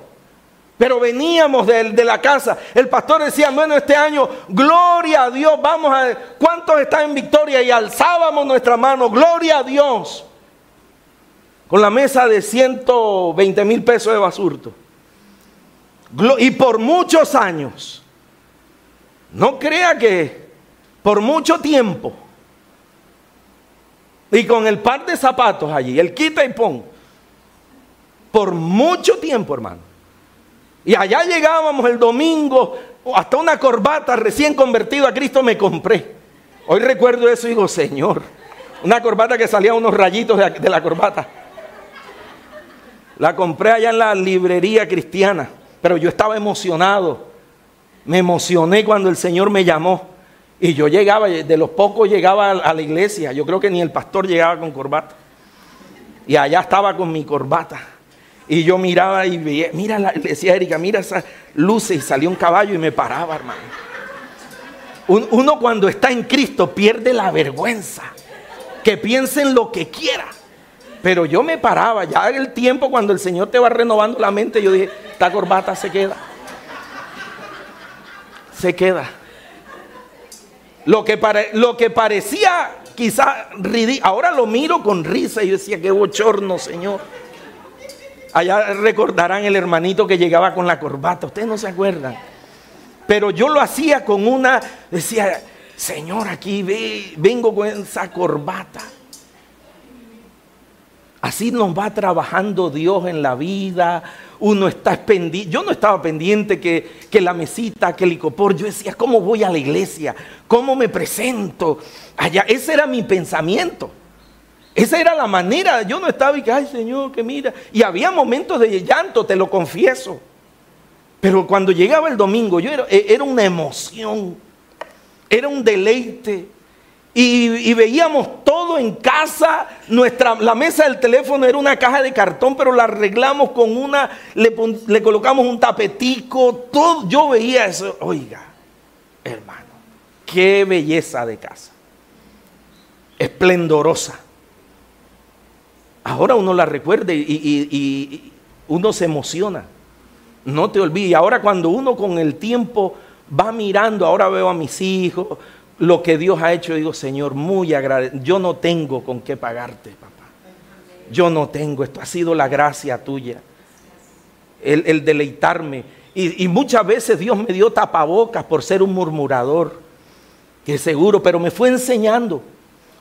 Pero veníamos de, de, la casa. El pastor decía, bueno, este año, gloria a Dios, vamos a... ¿Cuántos están en victoria? Y alzábamos nuestra mano, gloria a Dios. Con la mesa de 120 mil pesos de basurto. Y por muchos años. No crea que por mucho tiempo. Y con el par de zapatos allí, el quita y pon. Por mucho tiempo, hermano. Y allá llegábamos el domingo, hasta una corbata recién convertido a Cristo me compré. Hoy recuerdo eso y digo, Señor, una corbata que salía unos rayitos de, de la corbata. La compré allá en la librería cristiana pero yo estaba emocionado. Me emocioné cuando el Señor me llamó. Y yo llegaba, de los pocos llegaba a la iglesia. Yo creo que ni el pastor llegaba con corbata. Y allá estaba con mi corbata. Y yo miraba y veía, mira la iglesia Erika, mira esas luces. Y salió un caballo y me paraba, hermano. Uno cuando está en Cristo pierde la vergüenza. Que piensen lo que quiera. Pero yo me paraba, ya en el tiempo cuando el Señor te va renovando la mente, yo dije, esta corbata se queda. Se queda. Lo que, lo que parecía quizá ridículo, ahora lo miro con risa y yo decía, qué bochorno, Señor. Allá recordarán el hermanito que llegaba con la corbata, ustedes no se acuerdan. Pero yo lo hacía con una, decía, Señor, aquí ve, vengo con esa corbata. Así nos va trabajando Dios en la vida. Uno está pendiente. Yo no estaba pendiente que, que, la mesita, que el licopor. Yo decía, ¿cómo voy a la iglesia? ¿Cómo me presento? Allá, ese era mi pensamiento. Esa era la manera. Yo no estaba y que, ay Señor, que mira. Y había momentos de llanto, te lo confieso. Pero cuando llegaba el domingo, yo era, era una emoción. Era un deleite. Y, veíamos todo en casa. Nuestra, la mesa del teléfono era una caja de cartón, pero la arreglamos con una, le, colocamos un tapetico. Yo veía eso. Oiga, hermano, qué belleza de casa. Esplendorosa. Ahora uno la recuerda y, uno se emociona. No te olvides. Ahora cuando uno con el tiempo va mirando, ahora veo a mis hijos, lo que Dios ha hecho, digo, Señor, muy agradecido. Yo no tengo con qué pagarte, papá. Yo no tengo, esto ha sido la gracia tuya. El, deleitarme. Y, y, muchas veces Dios me dio tapabocas por ser un murmurador, que seguro, pero me fue enseñando.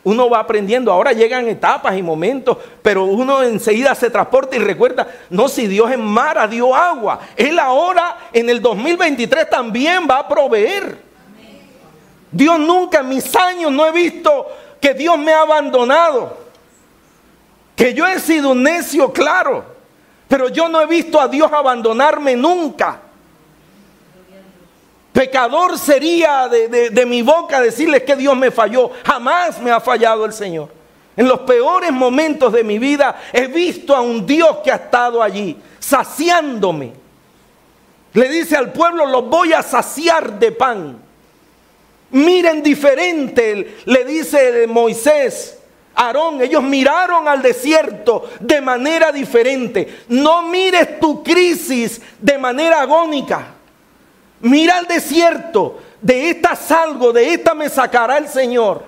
Uno va aprendiendo, ahora llegan etapas y momentos, pero uno enseguida se transporta y recuerda, no, si Dios en Mara dio agua, Él ahora en el 2023 también va a proveer. Dios nunca en mis años no he visto que Dios me ha abandonado. Que yo he sido un necio, claro, pero yo no he visto a Dios abandonarme nunca. Pecador sería de, mi boca decirles que Dios me falló. Jamás me ha fallado el Señor. En los peores momentos de mi vida he visto a un Dios que ha estado allí, saciándome. Le dice al pueblo, los voy a saciar de pan. Miren diferente, le dice Moisés, Aarón, ellos miraron al desierto de manera diferente. No mires tu crisis de manera agónica. Mira al desierto, de esta salgo, de esta me sacará el Señor.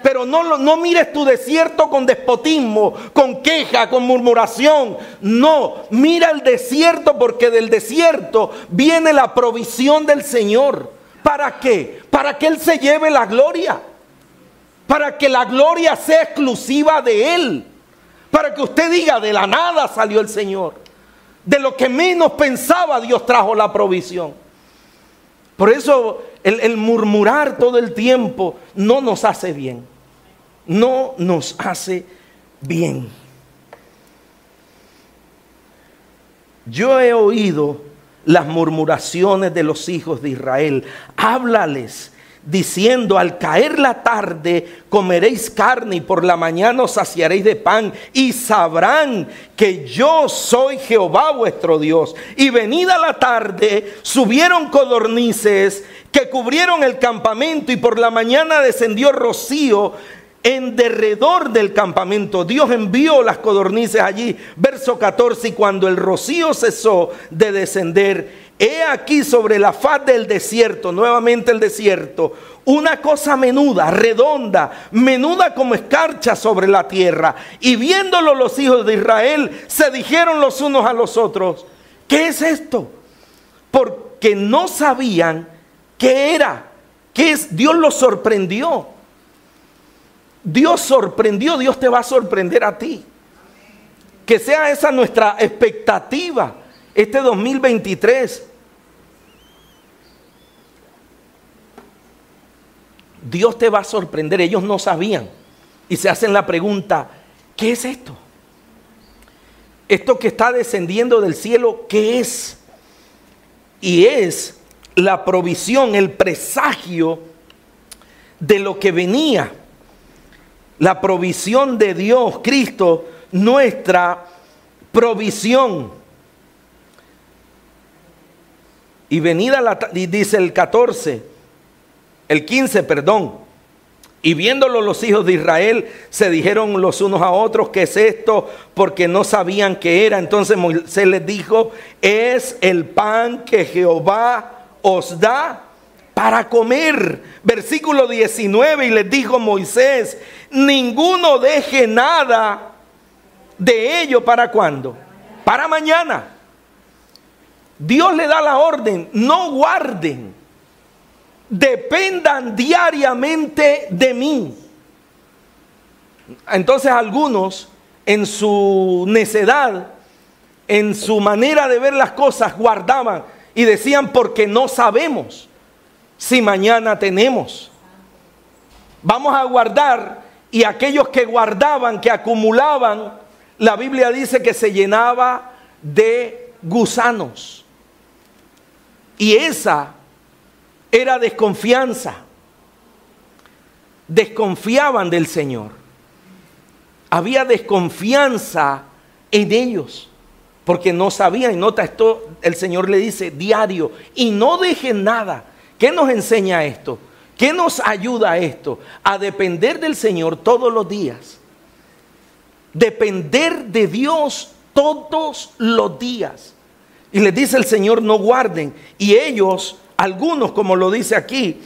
Pero no, no mires tu desierto con despotismo, con queja, con murmuración. No, mira el desierto porque del desierto viene la provisión del Señor. ¿Para qué? Para que Él se lleve la gloria. Para que la gloria sea exclusiva de Él. Para que usted diga, de la nada salió el Señor. De lo que menos pensaba Dios trajo la provisión. Por eso el, murmurar todo el tiempo no nos hace bien. No nos hace bien. Yo he oído las murmuraciones de los hijos de Israel. Háblales diciendo, al caer la tarde comeréis carne y por la mañana os saciaréis de pan y sabrán que yo soy Jehová vuestro Dios. Y venida la tarde subieron codornices que cubrieron el campamento y por la mañana descendió rocío en derredor del campamento. Dios envió las codornices allí. Verso 14, y cuando el rocío cesó de descender, He aquí sobre la faz del desierto, nuevamente el desierto, una cosa menuda, redonda, menuda como escarcha sobre la tierra. Y viéndolo los hijos de Israel, se dijeron los unos a los otros, ¿qué es esto? Porque no sabían qué era, qué es. Dios los sorprendió. Dios sorprendió, Dios te va a sorprender a ti. Que sea esa nuestra expectativa este 2023. Dios te va a sorprender. Ellos no sabían. Y se hacen la pregunta, ¿qué es esto? Esto que está descendiendo del cielo, ¿qué es? Y es la provisión, el presagio de lo que venía. La provisión de Dios, Cristo, nuestra provisión. Y venida la, dice el 14, el 15, perdón. Y viéndolo los hijos de Israel, se dijeron los unos a otros, ¿qué es esto? Porque no sabían qué era. Entonces Moisés les dijo, es el pan que Jehová os da para comer. Versículo 19, y les dijo Moisés, ninguno deje nada de ello para cuándo? Para mañana. Dios le da la orden, no guarden dependan diariamente de mí. Entonces algunos en su necedad, en su manera de ver las cosas, guardaban y decían porque no sabemos si mañana tenemos. Vamos a guardar y aquellos que guardaban, que acumulaban, la Biblia dice que se llenaba de gusanos. Y esa era desconfianza. Desconfiaban del Señor. Había desconfianza en ellos porque no sabían. Y nota esto, el Señor le dice diario, y no dejen nada. ¿Qué nos enseña esto? ¿Qué nos ayuda a esto? A depender del Señor todos los días. Depender de Dios todos los días. Y les dice el Señor, no guarden. Y ellos algunos, como lo dice aquí,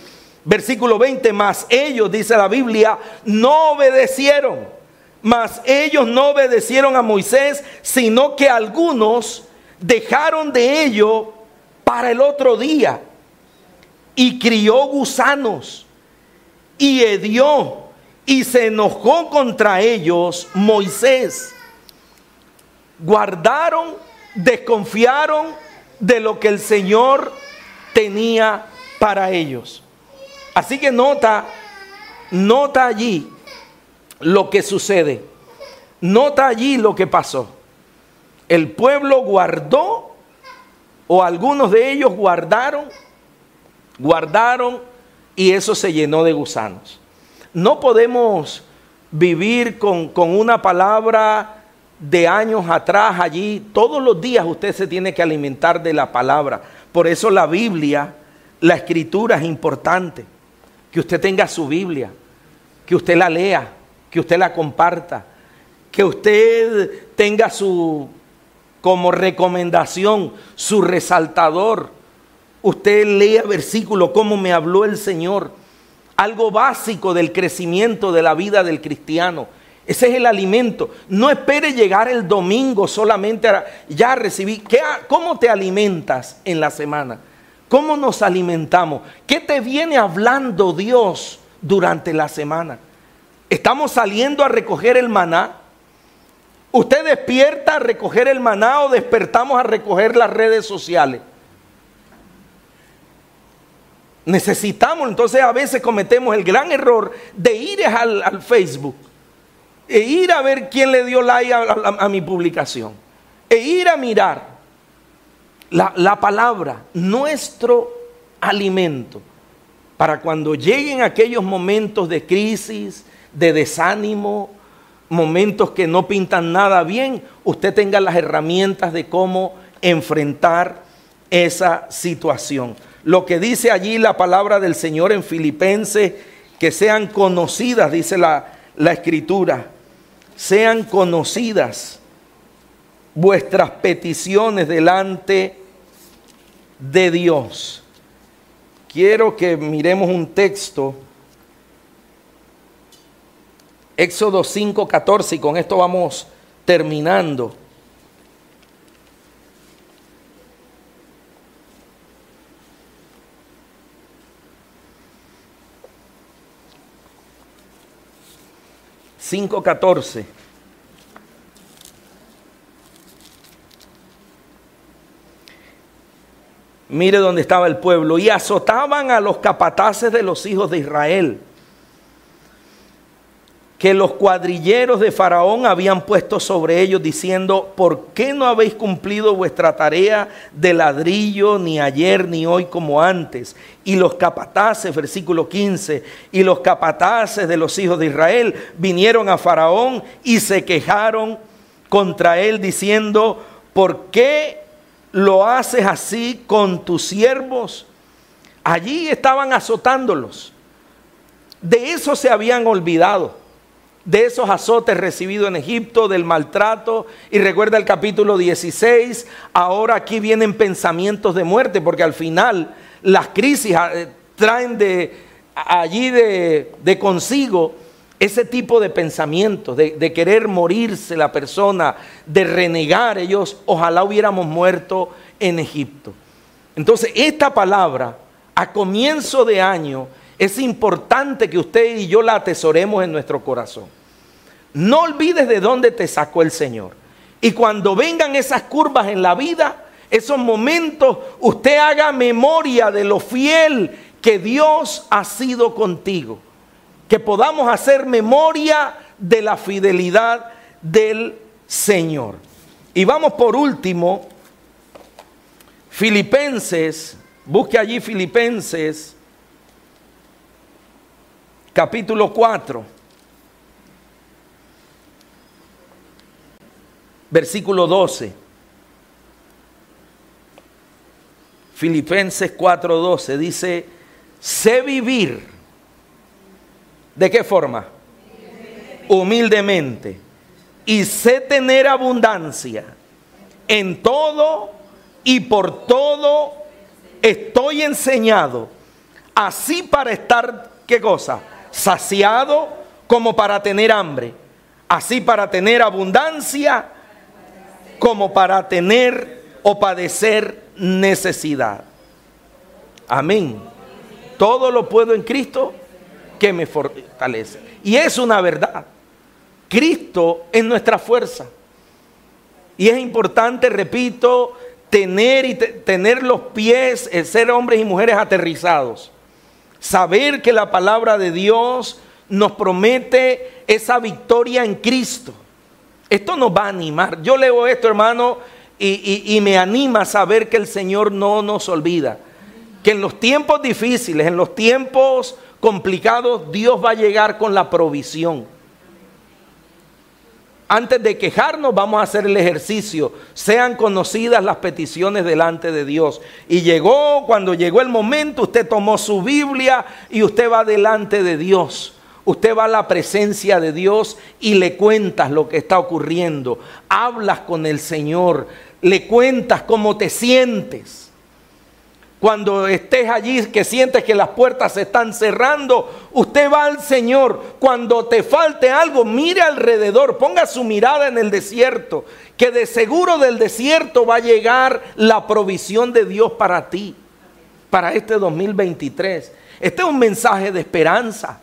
Versículo 20, más ellos, dice la Biblia, no obedecieron. Mas ellos no obedecieron a Moisés, sino que algunos dejaron de ello para el otro día. Y crió gusanos y hedió y se enojó contra ellos Moisés. Guardaron, desconfiaron de lo que el Señor tenía para ellos. Así que nota, nota allí lo que sucede. Nota allí lo que pasó. El pueblo guardó, o algunos de ellos guardaron, guardaron y eso se llenó de gusanos. No podemos vivir con, con una palabra de años atrás allí. Todos los días usted se tiene que alimentar de la palabra. Por eso la Biblia, la escritura es importante que usted tenga su Biblia, que usted la lea, que usted la comparta, que usted tenga su como recomendación, su resaltador. Usted lea versículo como me habló el Señor. Algo básico del crecimiento de la vida del cristiano. Ese es el alimento. No espere llegar el domingo solamente ya recibir. ¿Cómo te alimentas en la semana? ¿Cómo nos alimentamos? ¿Qué te viene hablando Dios durante la semana? ¿Estamos saliendo a recoger el maná? ¿Usted despierta a recoger el maná o despertamos a recoger las redes sociales? Necesitamos, entonces a veces cometemos el gran error de ir al, Facebook e ir a ver quién le dio like a mi publicación, e ir a mirar la, palabra, nuestro alimento, para cuando lleguen aquellos momentos de crisis, de desánimo, momentos que no pintan nada bien, usted tenga las herramientas de cómo enfrentar esa situación. Lo que dice allí la palabra del Señor en Filipenses, que sean conocidas, dice la, la escritura, sean conocidas vuestras peticiones delante de Dios. Quiero que miremos un texto, Éxodo 5:14, y con esto vamos terminando. Cinco catorce. Mire dónde estaba el pueblo. Y azotaban a los capataces de los hijos de Israel, que los cuadrilleros de Faraón habían puesto sobre ellos, diciendo, ¿por qué no habéis cumplido vuestra tarea de ladrillo ni ayer ni hoy como antes? Y los capataces, versículo 15, y los capataces de los hijos de Israel vinieron a Faraón y se quejaron contra él, diciendo, ¿por qué lo haces así con tus siervos. Allí estaban azotándolos. De eso se habían olvidado. De esos azotes recibidos en Egipto, del maltrato. Y recuerda el capítulo 16. Ahora aquí vienen pensamientos de muerte, porque al final las crisis eh, traen de allí de, de consigo ese tipo de pensamientos, de, querer morirse la persona, de renegar ellos, ojalá hubiéramos muerto en Egipto. Entonces, esta palabra, a comienzo de año, es importante que usted y yo la atesoremos en nuestro corazón. No olvides de dónde te sacó el Señor. Y cuando vengan esas curvas en la vida, esos momentos, usted haga memoria de lo fiel que Dios ha sido contigo que podamos hacer memoria de la fidelidad del Señor. Y vamos por último, Filipenses, busque allí Filipenses, capítulo 4, versículo 12. Filipenses 4:12 dice, sé vivir ¿De qué forma? Humildemente. Y sé tener abundancia. En todo y por todo estoy enseñado así para estar, ¿qué cosa? Saciado como para tener hambre, así para tener abundancia como para tener o padecer necesidad. Amén. Todo lo puedo en Cristo que me fortalece. Y es una verdad. Cristo es nuestra fuerza. Y es importante, repito, tener, y tener los pies, ser hombres y mujeres aterrizados. Saber que la palabra de Dios nos promete esa victoria en Cristo. Esto nos va a animar. Yo leo esto, hermano, y, y me anima a saber que el Señor no nos olvida. Que en los tiempos difíciles, en los tiempos complicados, Dios va a llegar con la provisión antes de quejarnos, vamos a hacer el ejercicio. Sean conocidas las peticiones delante de Dios. Y llegó, cuando llegó el momento, usted tomó su Biblia y usted va delante de Dios. Usted va a la presencia de Dios y le cuentas lo que está ocurriendo. Hablas con el Señor, le cuentas cómo te sientes. Cuando estés allí que sientes que las puertas se están cerrando, usted va al Señor. Cuando te falte algo, mire alrededor, ponga su mirada en el desierto, que de seguro del desierto va a llegar la provisión de Dios para ti, para este 2023. Este es un mensaje de esperanza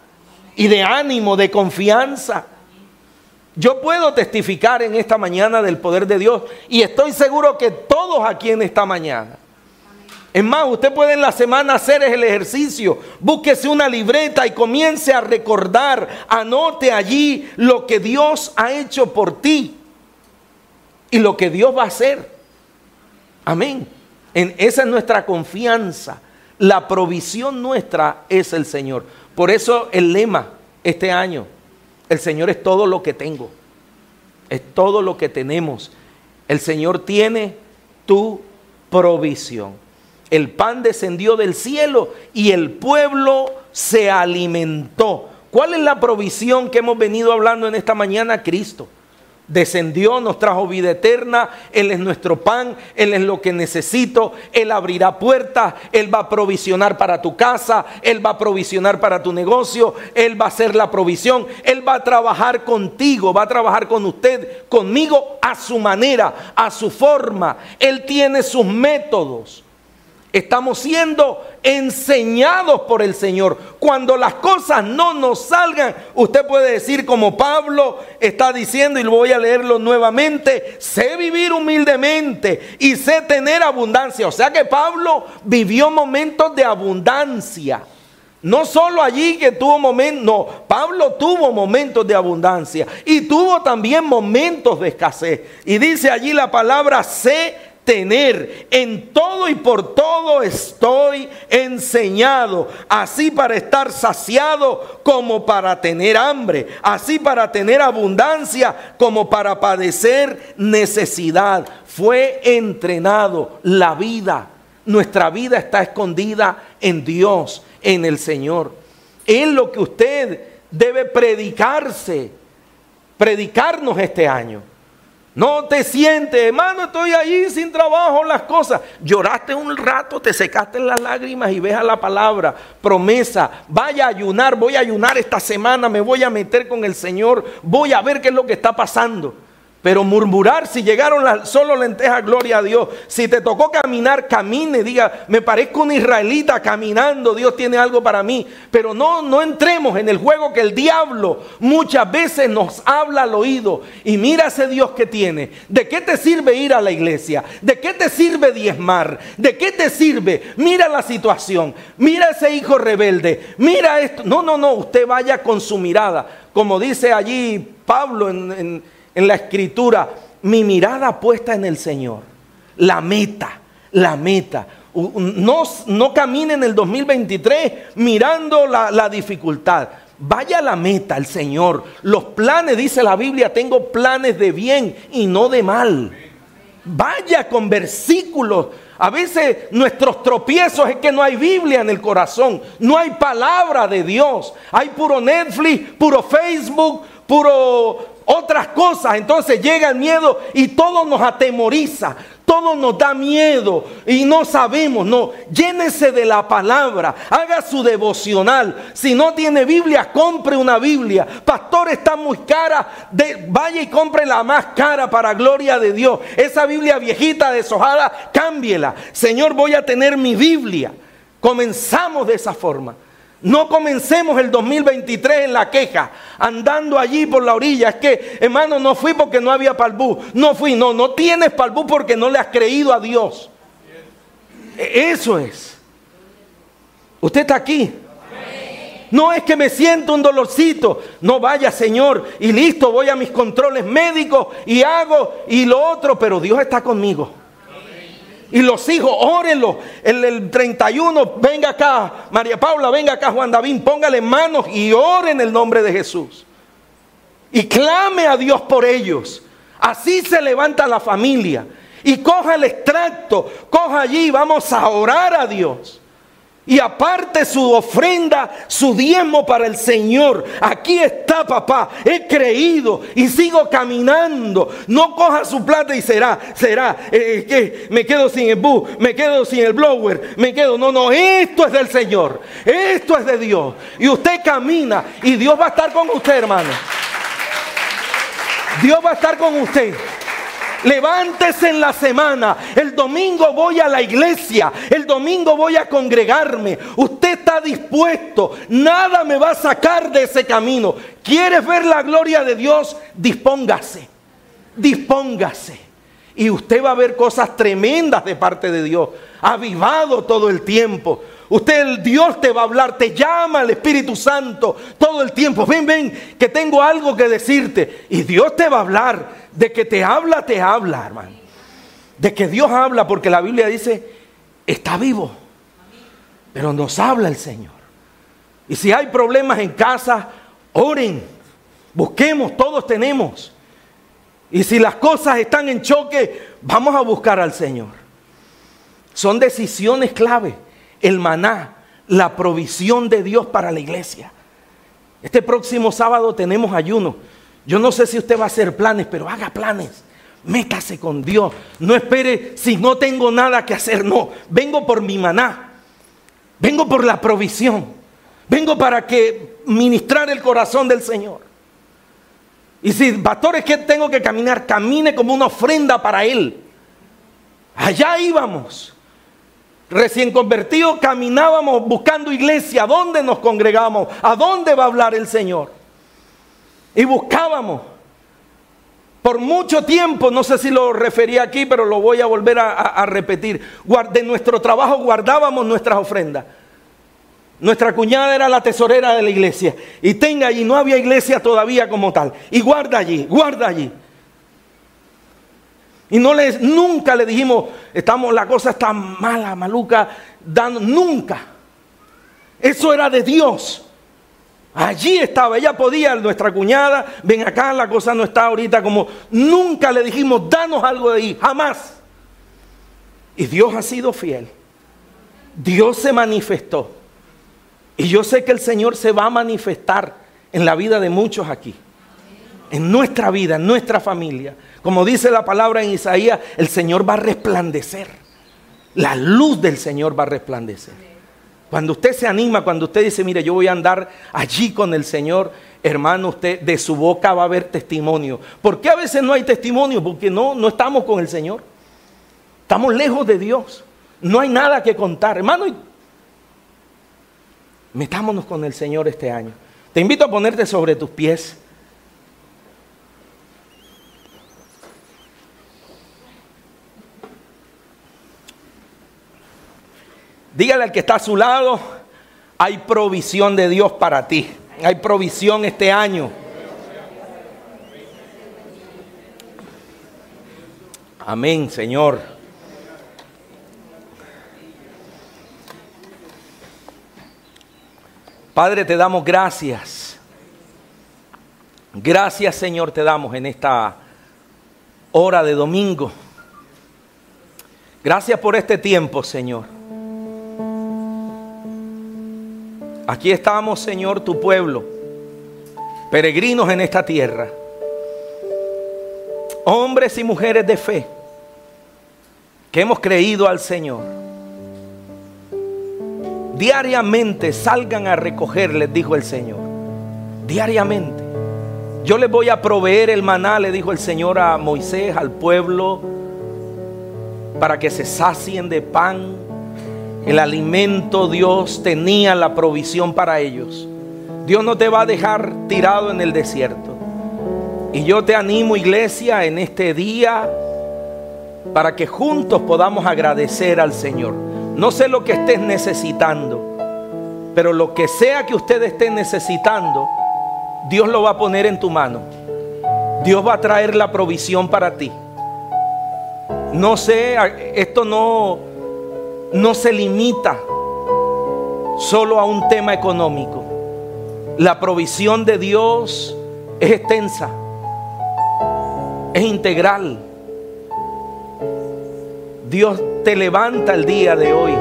y de ánimo, de confianza. Yo puedo testificar en esta mañana del poder de Dios y estoy seguro que todos aquí en esta mañana es más, usted puede en la semana hacer el ejercicio. Búsquese una libreta y comience a recordar, anote allí lo que Dios ha hecho por ti y lo que Dios va a hacer. Amén. En, esa es nuestra confianza. La provisión nuestra es el Señor. Por eso el lema este año, el Señor es todo lo que tengo. Es todo lo que tenemos. El Señor tiene tu provisión el pan descendió del cielo y el pueblo se alimentó. ¿Cuál es la provisión que hemos venido hablando en esta mañana? Cristo. Descendió, nos trajo vida eterna, Él es nuestro pan, Él es lo que necesito, Él abrirá puertas, Él va a provisionar para tu casa, Él va a provisionar para tu negocio, Él va a hacer la provisión, Él va a trabajar contigo, va a trabajar con usted, conmigo a su manera, a su forma, Él tiene sus métodos. Estamos siendo enseñados por el Señor. Cuando las cosas no nos salgan, usted puede decir como Pablo está diciendo, y lo voy a leerlo nuevamente, sé vivir humildemente y sé tener abundancia. O sea que Pablo vivió momentos de abundancia. No solo allí que tuvo momentos, no, Pablo tuvo momentos de abundancia y tuvo también momentos de escasez. Y dice allí la palabra sé tener. En todo y por todo estoy enseñado, así para estar saciado como para tener hambre, así para tener abundancia como para padecer necesidad. Fue entrenado la vida. Nuestra vida está escondida en Dios, en el Señor. Es lo que usted debe predicarse, predicarnos este año. No te sientes, hermano, estoy allí sin trabajo, las cosas. Lloraste un rato, te secaste las lágrimas y ves a la palabra, promesa. Vaya a ayunar, voy a ayunar esta semana, me voy a meter con el Señor, voy a ver qué es lo que está pasando. Pero murmurar, si llegaron solo lentejas, gloria a Dios. Si te tocó caminar, camine, diga, me parezco un israelita caminando, Dios tiene algo para mí. Pero no, no entremos en el juego que el diablo muchas veces nos habla al oído. Y mira ese Dios que tiene. ¿De qué te sirve ir a la iglesia? ¿De qué te sirve diezmar? ¿De qué te sirve? Mira la situación. Mira ese hijo rebelde. Mira esto. No, no, no, usted vaya con su mirada. Como dice allí Pablo en la escritura, mi mirada puesta en el Señor, la meta, la meta. No, no camine en el 2023 mirando la, la dificultad. Vaya la meta, el Señor. Los planes, dice la Biblia, tengo planes de bien y no de mal. Vaya con versículos. A veces nuestros tropiezos es que no hay Biblia en el corazón, no hay palabra de Dios. Hay puro Netflix, puro Facebook, puro otras cosas, entonces llega el miedo y todo nos atemoriza, todo nos da miedo y no sabemos, no, llénese de la palabra, haga su devocional. Si no tiene Biblia, compre una Biblia. Pastor, está muy cara, de, vaya y compre la más cara para gloria de Dios. Esa Biblia viejita, deshojada, cámbiela. Señor, voy a tener mi Biblia. Comenzamos de esa forma. No comencemos el 2023 en la queja, andando allí por la orilla. Es que, hermano, no fui porque no había palbú. No fui, no, no tienes palbú porque no le has creído a Dios. E, eso es. Usted está aquí. No es que me siento un dolorcito. No vaya, Señor, y listo, voy a mis controles médicos y hago y lo otro, pero Dios está conmigo. Y los hijos, órenlo. El, el 31, venga acá, María Paula, venga acá, Juan David, póngale manos y oren el nombre de Jesús. Y clame a Dios por ellos. Así se levanta la familia. Y coja el extracto, coja allí, vamos a orar a Dios. Y aparte su ofrenda, su diezmo para el Señor. Aquí está, papá. He creído y sigo caminando. No coja su plata y será, será, eh, que me quedo sin el bus, me quedo sin el blower, me quedo. No, no, esto es del Señor. Esto es de Dios. Y usted camina y Dios va a estar con usted, hermano. Dios va a estar con usted. Levántese en la semana. El domingo voy a la iglesia. El domingo voy a congregarme. Usted está dispuesto. Nada me va a sacar de ese camino. ¿Quieres ver la gloria de Dios? Dispóngase. Dispóngase. Y usted va a ver cosas tremendas de parte de Dios. Avivado todo el tiempo. Usted, Dios te va a hablar, te llama el Espíritu Santo todo el tiempo. Ven, ven, que tengo algo que decirte. Y Dios te va a hablar. De que te habla, te habla, hermano. De que Dios habla, porque la Biblia dice, está vivo. Pero nos habla el Señor. Y si hay problemas en casa, oren. Busquemos, todos tenemos. Y si las cosas están en choque, vamos a buscar al Señor. Son decisiones clave. El maná, la provisión de Dios para la iglesia. Este próximo sábado tenemos ayuno. Yo no sé si usted va a hacer planes, pero haga planes. Métase con Dios. No espere si no tengo nada que hacer. No, vengo por mi maná. Vengo por la provisión. Vengo para que ministrar el corazón del Señor. Y si, pastor, es que tengo que caminar, camine como una ofrenda para Él. Allá íbamos. Recién convertidos caminábamos buscando iglesia. ¿A dónde nos congregamos? ¿A dónde va a hablar el Señor? Y buscábamos. Por mucho tiempo, no sé si lo referí aquí, pero lo voy a volver a, repetir. De nuestro trabajo guardábamos nuestras ofrendas. Nuestra cuñada era la tesorera de la iglesia. Y tenga allí, no había iglesia todavía como tal. Y guarda allí, guarda allí. Y no les, nunca le dijimos, estamos, la cosa está mala, maluca, dando, nunca. Eso era de Dios. Allí estaba, ella podía, nuestra cuñada, ven acá, la cosa no está ahorita como, nunca le dijimos, danos algo de ahí, jamás. Y Dios ha sido fiel. Dios se manifestó. Y yo sé que el Señor se va a manifestar en la vida de muchos aquí. En nuestra vida, en nuestra familia. Como dice la palabra en Isaías, el Señor va a resplandecer. La luz del Señor va a resplandecer. Cuando usted se anima, cuando usted dice, mire, yo voy a andar allí con el Señor, hermano, usted de su boca va a haber testimonio. ¿Por qué a veces no hay testimonio? Porque no, no estamos con el Señor. Estamos lejos de Dios. No hay nada que contar. Hermano, metámonos con el Señor este año. Te invito a ponerte sobre tus pies. Dígale al que está a su lado, hay provisión de Dios para ti. Hay provisión este año. Amén, Señor. Padre, te damos gracias. Gracias, Señor, te damos en esta hora de domingo. Gracias por este tiempo, Señor. Aquí estamos, Señor, tu pueblo, peregrinos en esta tierra. hombres y mujeres de fe que hemos creído al Señor, diariamente salgan a recoger, les dijo el Señor. Diariamente. Yo les voy a proveer el maná, le dijo el Señor a Moisés, al pueblo, para que se sacien de pan. El alimento Dios tenía la provisión para ellos. Dios no te va a dejar tirado en el desierto. Y yo te animo, iglesia, en este día para que juntos podamos agradecer al Señor. No sé lo que estés necesitando, pero lo que sea que usted esté necesitando, Dios lo va a poner en tu mano. Dios va a traer la provisión para ti. No sé, esto no, no se limita solo a un tema económico. La provisión de Dios es extensa es integral. Dios te levanta el día de hoy.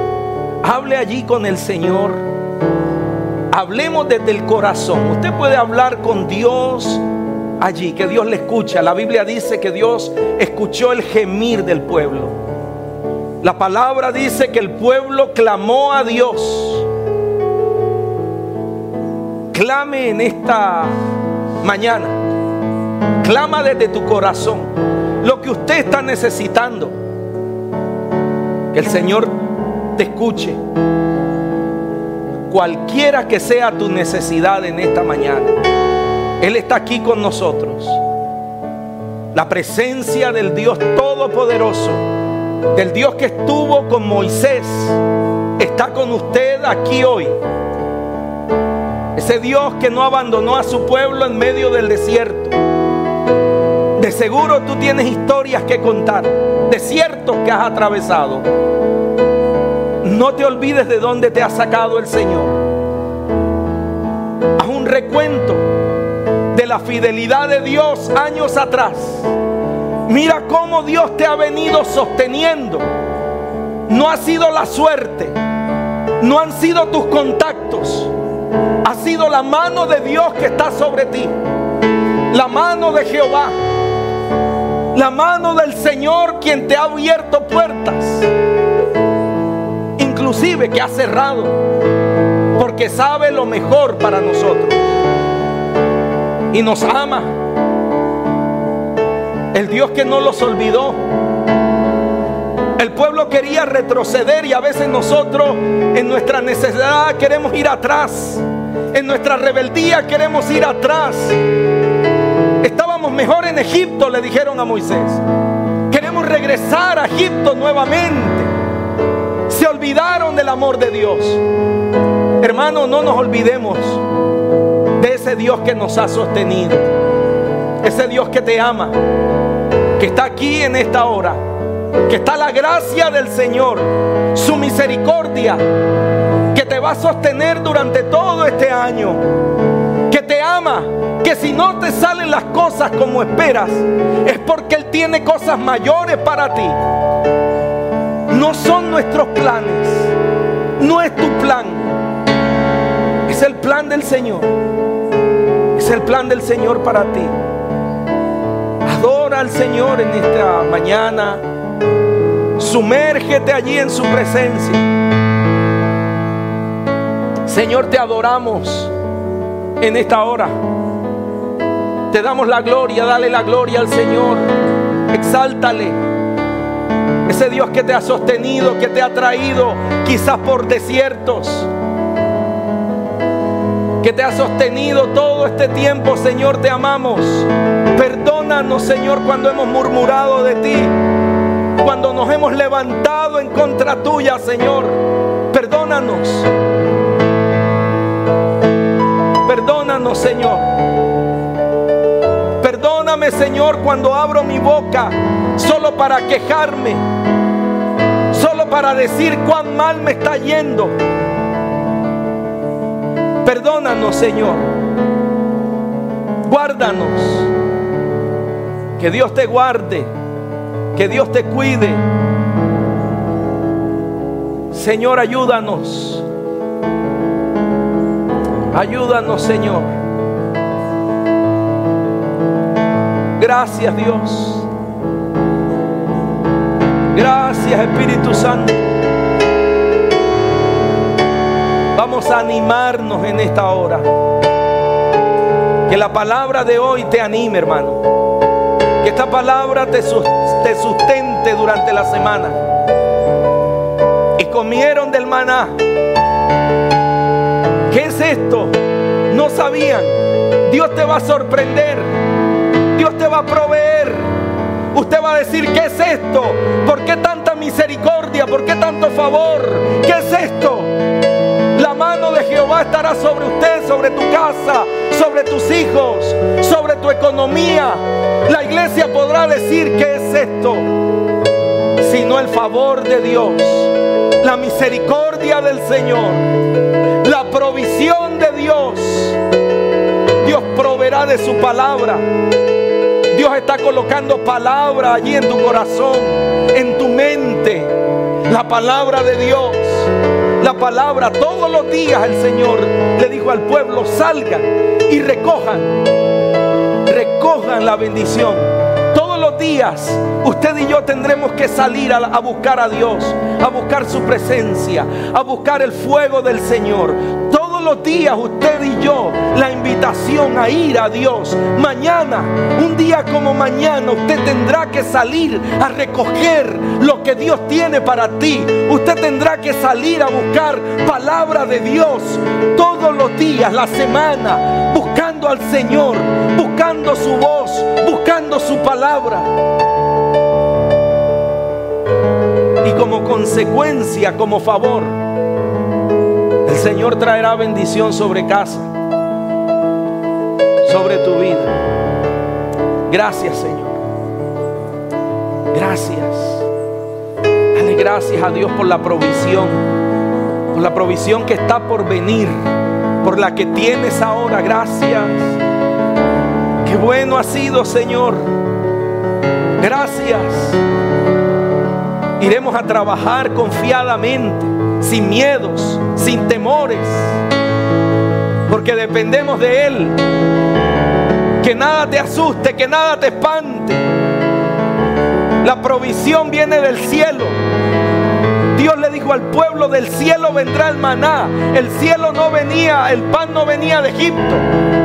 Hable allí con el Señor. Hablemos desde el corazón. Usted puede hablar con Dios allí, que Dios le escucha. La Biblia dice que Dios escuchó el gemir del pueblo. La palabra dice que el pueblo clamó a Dios. Clame en esta mañana Clama desde tu corazón lo que usted está necesitando. Que el Señor te escuche. Cualquiera que sea tu necesidad en esta mañana. Él está aquí con nosotros. La presencia del Dios Todopoderoso, del Dios que estuvo con Moisés, está con usted aquí hoy. Ese Dios que no abandonó a su pueblo en medio del desierto de seguro tú tienes historias que contar, desiertos que has atravesado. No te olvides de dónde te ha sacado el Señor. Haz un recuento de la fidelidad de Dios años atrás. Mira cómo Dios te ha venido sosteniendo. No ha sido la suerte, no han sido tus contactos, ha sido la mano de Dios que está sobre ti, la mano de Jehová. La mano del Señor quien te ha abierto puertas, inclusive que ha cerrado, porque sabe lo mejor para nosotros. Y nos ama. El Dios que no los olvidó. El pueblo quería retroceder y a veces nosotros en nuestra necesidad queremos ir atrás. En nuestra rebeldía queremos ir atrás mejor en Egipto, le dijeron a Moisés. Queremos regresar a Egipto nuevamente. Se olvidaron del amor de Dios. Hermano, no nos olvidemos de ese Dios que nos ha sostenido. Ese Dios que te ama. Que está aquí en esta hora. Que está la gracia del Señor. Su misericordia. Que te va a sostener durante todo este año. Que te ama que si no te salen las cosas como esperas, es porque Él tiene cosas mayores para ti. No son nuestros planes, no es tu plan, es el plan del Señor. Es el plan del Señor para ti. Al Señor en esta mañana. Sumérgete allí en su presencia. Señor, te adoramos en esta hora. Te damos la gloria, dale la gloria al Señor. Exáltale. Ese Dios que te ha sostenido, que te ha traído quizás por desiertos. Que te ha sostenido todo este tiempo, Señor, te amamos. Perdónanos, Señor, cuando hemos murmurado de ti. Cuando nos hemos levantado en contra tuya, Señor. Perdónanos. Perdónanos, Señor. Señor, cuando abro mi boca solo para quejarme, solo para decir cuán mal me está yendo. Perdónanos, Señor. Guárdanos. Que Dios te guarde. Que Dios te cuide. Señor, ayúdanos. Ayúdanos, Señor. Gracias Dios. Gracias Espíritu Santo. Vamos a animarnos en esta hora. Que la palabra de hoy te anime, hermano. Que esta palabra te, sustente durante la semana. Y comieron del maná. ¿Qué es esto? No sabían. Dios te va a sorprender. Dios te va a proveer. Usted va a decir, ¿qué es esto? ¿Por qué tanta misericordia? ¿Por qué tanto favor? ¿Qué es esto? La mano de Jehová estará sobre usted, sobre tu casa, sobre tus hijos, sobre tu economía. Iglesia podrá decir, ¿qué es esto? Sino el favor de Dios, la misericordia del Señor, la provisión de Dios. Dios proveerá de su palabra. Dios está colocando palabra allí en tu corazón, en tu mente. La palabra de Dios. La palabra todos los días el Señor le dijo al pueblo, salgan y recojan. Recojan la bendición. Todos los días usted y yo tendremos que salir a, a buscar a Dios, a buscar su presencia, a buscar el fuego del Señor los días usted y yo la invitación a ir a Dios. Mañana, un día como mañana, usted tendrá que salir a recoger lo que Dios tiene para ti. Usted tendrá que salir a buscar palabra de Dios todos los días, la semana, buscando al Señor, buscando su voz, buscando su palabra. Y como consecuencia, como favor, Señor traerá bendición sobre casa, sobre tu vida. Gracias, Señor. Gracias. Dale gracias a Dios por la provisión, por la provisión que está por venir, por la que tienes ahora. Gracias. Qué bueno ha sido, Señor. Gracias. Iremos a trabajar confiadamente, sin miedos, sin temores, porque dependemos de Él. Que nada te asuste, que nada te espante. La provisión viene del cielo. Dios le dijo al pueblo, del cielo vendrá el maná. El cielo no venía, el pan no venía de Egipto.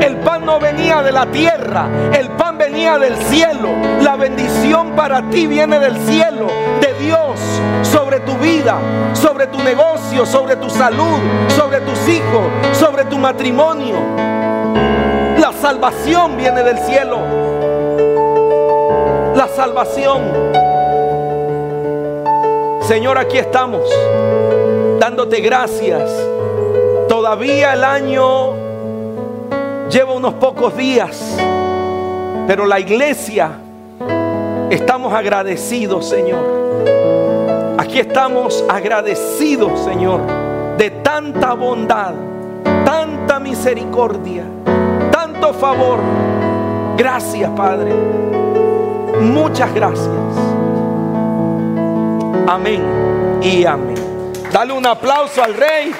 El pan no venía de la tierra. El pan venía del cielo. La bendición para ti viene del cielo, de Dios, sobre tu vida, sobre tu negocio, sobre tu salud, sobre tus hijos, sobre tu matrimonio. La salvación viene del cielo. La salvación. Señor, aquí estamos dándote gracias. Todavía el año lleva unos pocos días, pero la iglesia estamos agradecidos, Señor. Aquí estamos agradecidos, Señor, de tanta bondad, tanta misericordia, tanto favor. Gracias, Padre. Muchas gracias. Amén y amén. Dale un aplauso al Rey.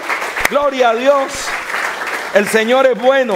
Gloria a Dios. El Señor es bueno.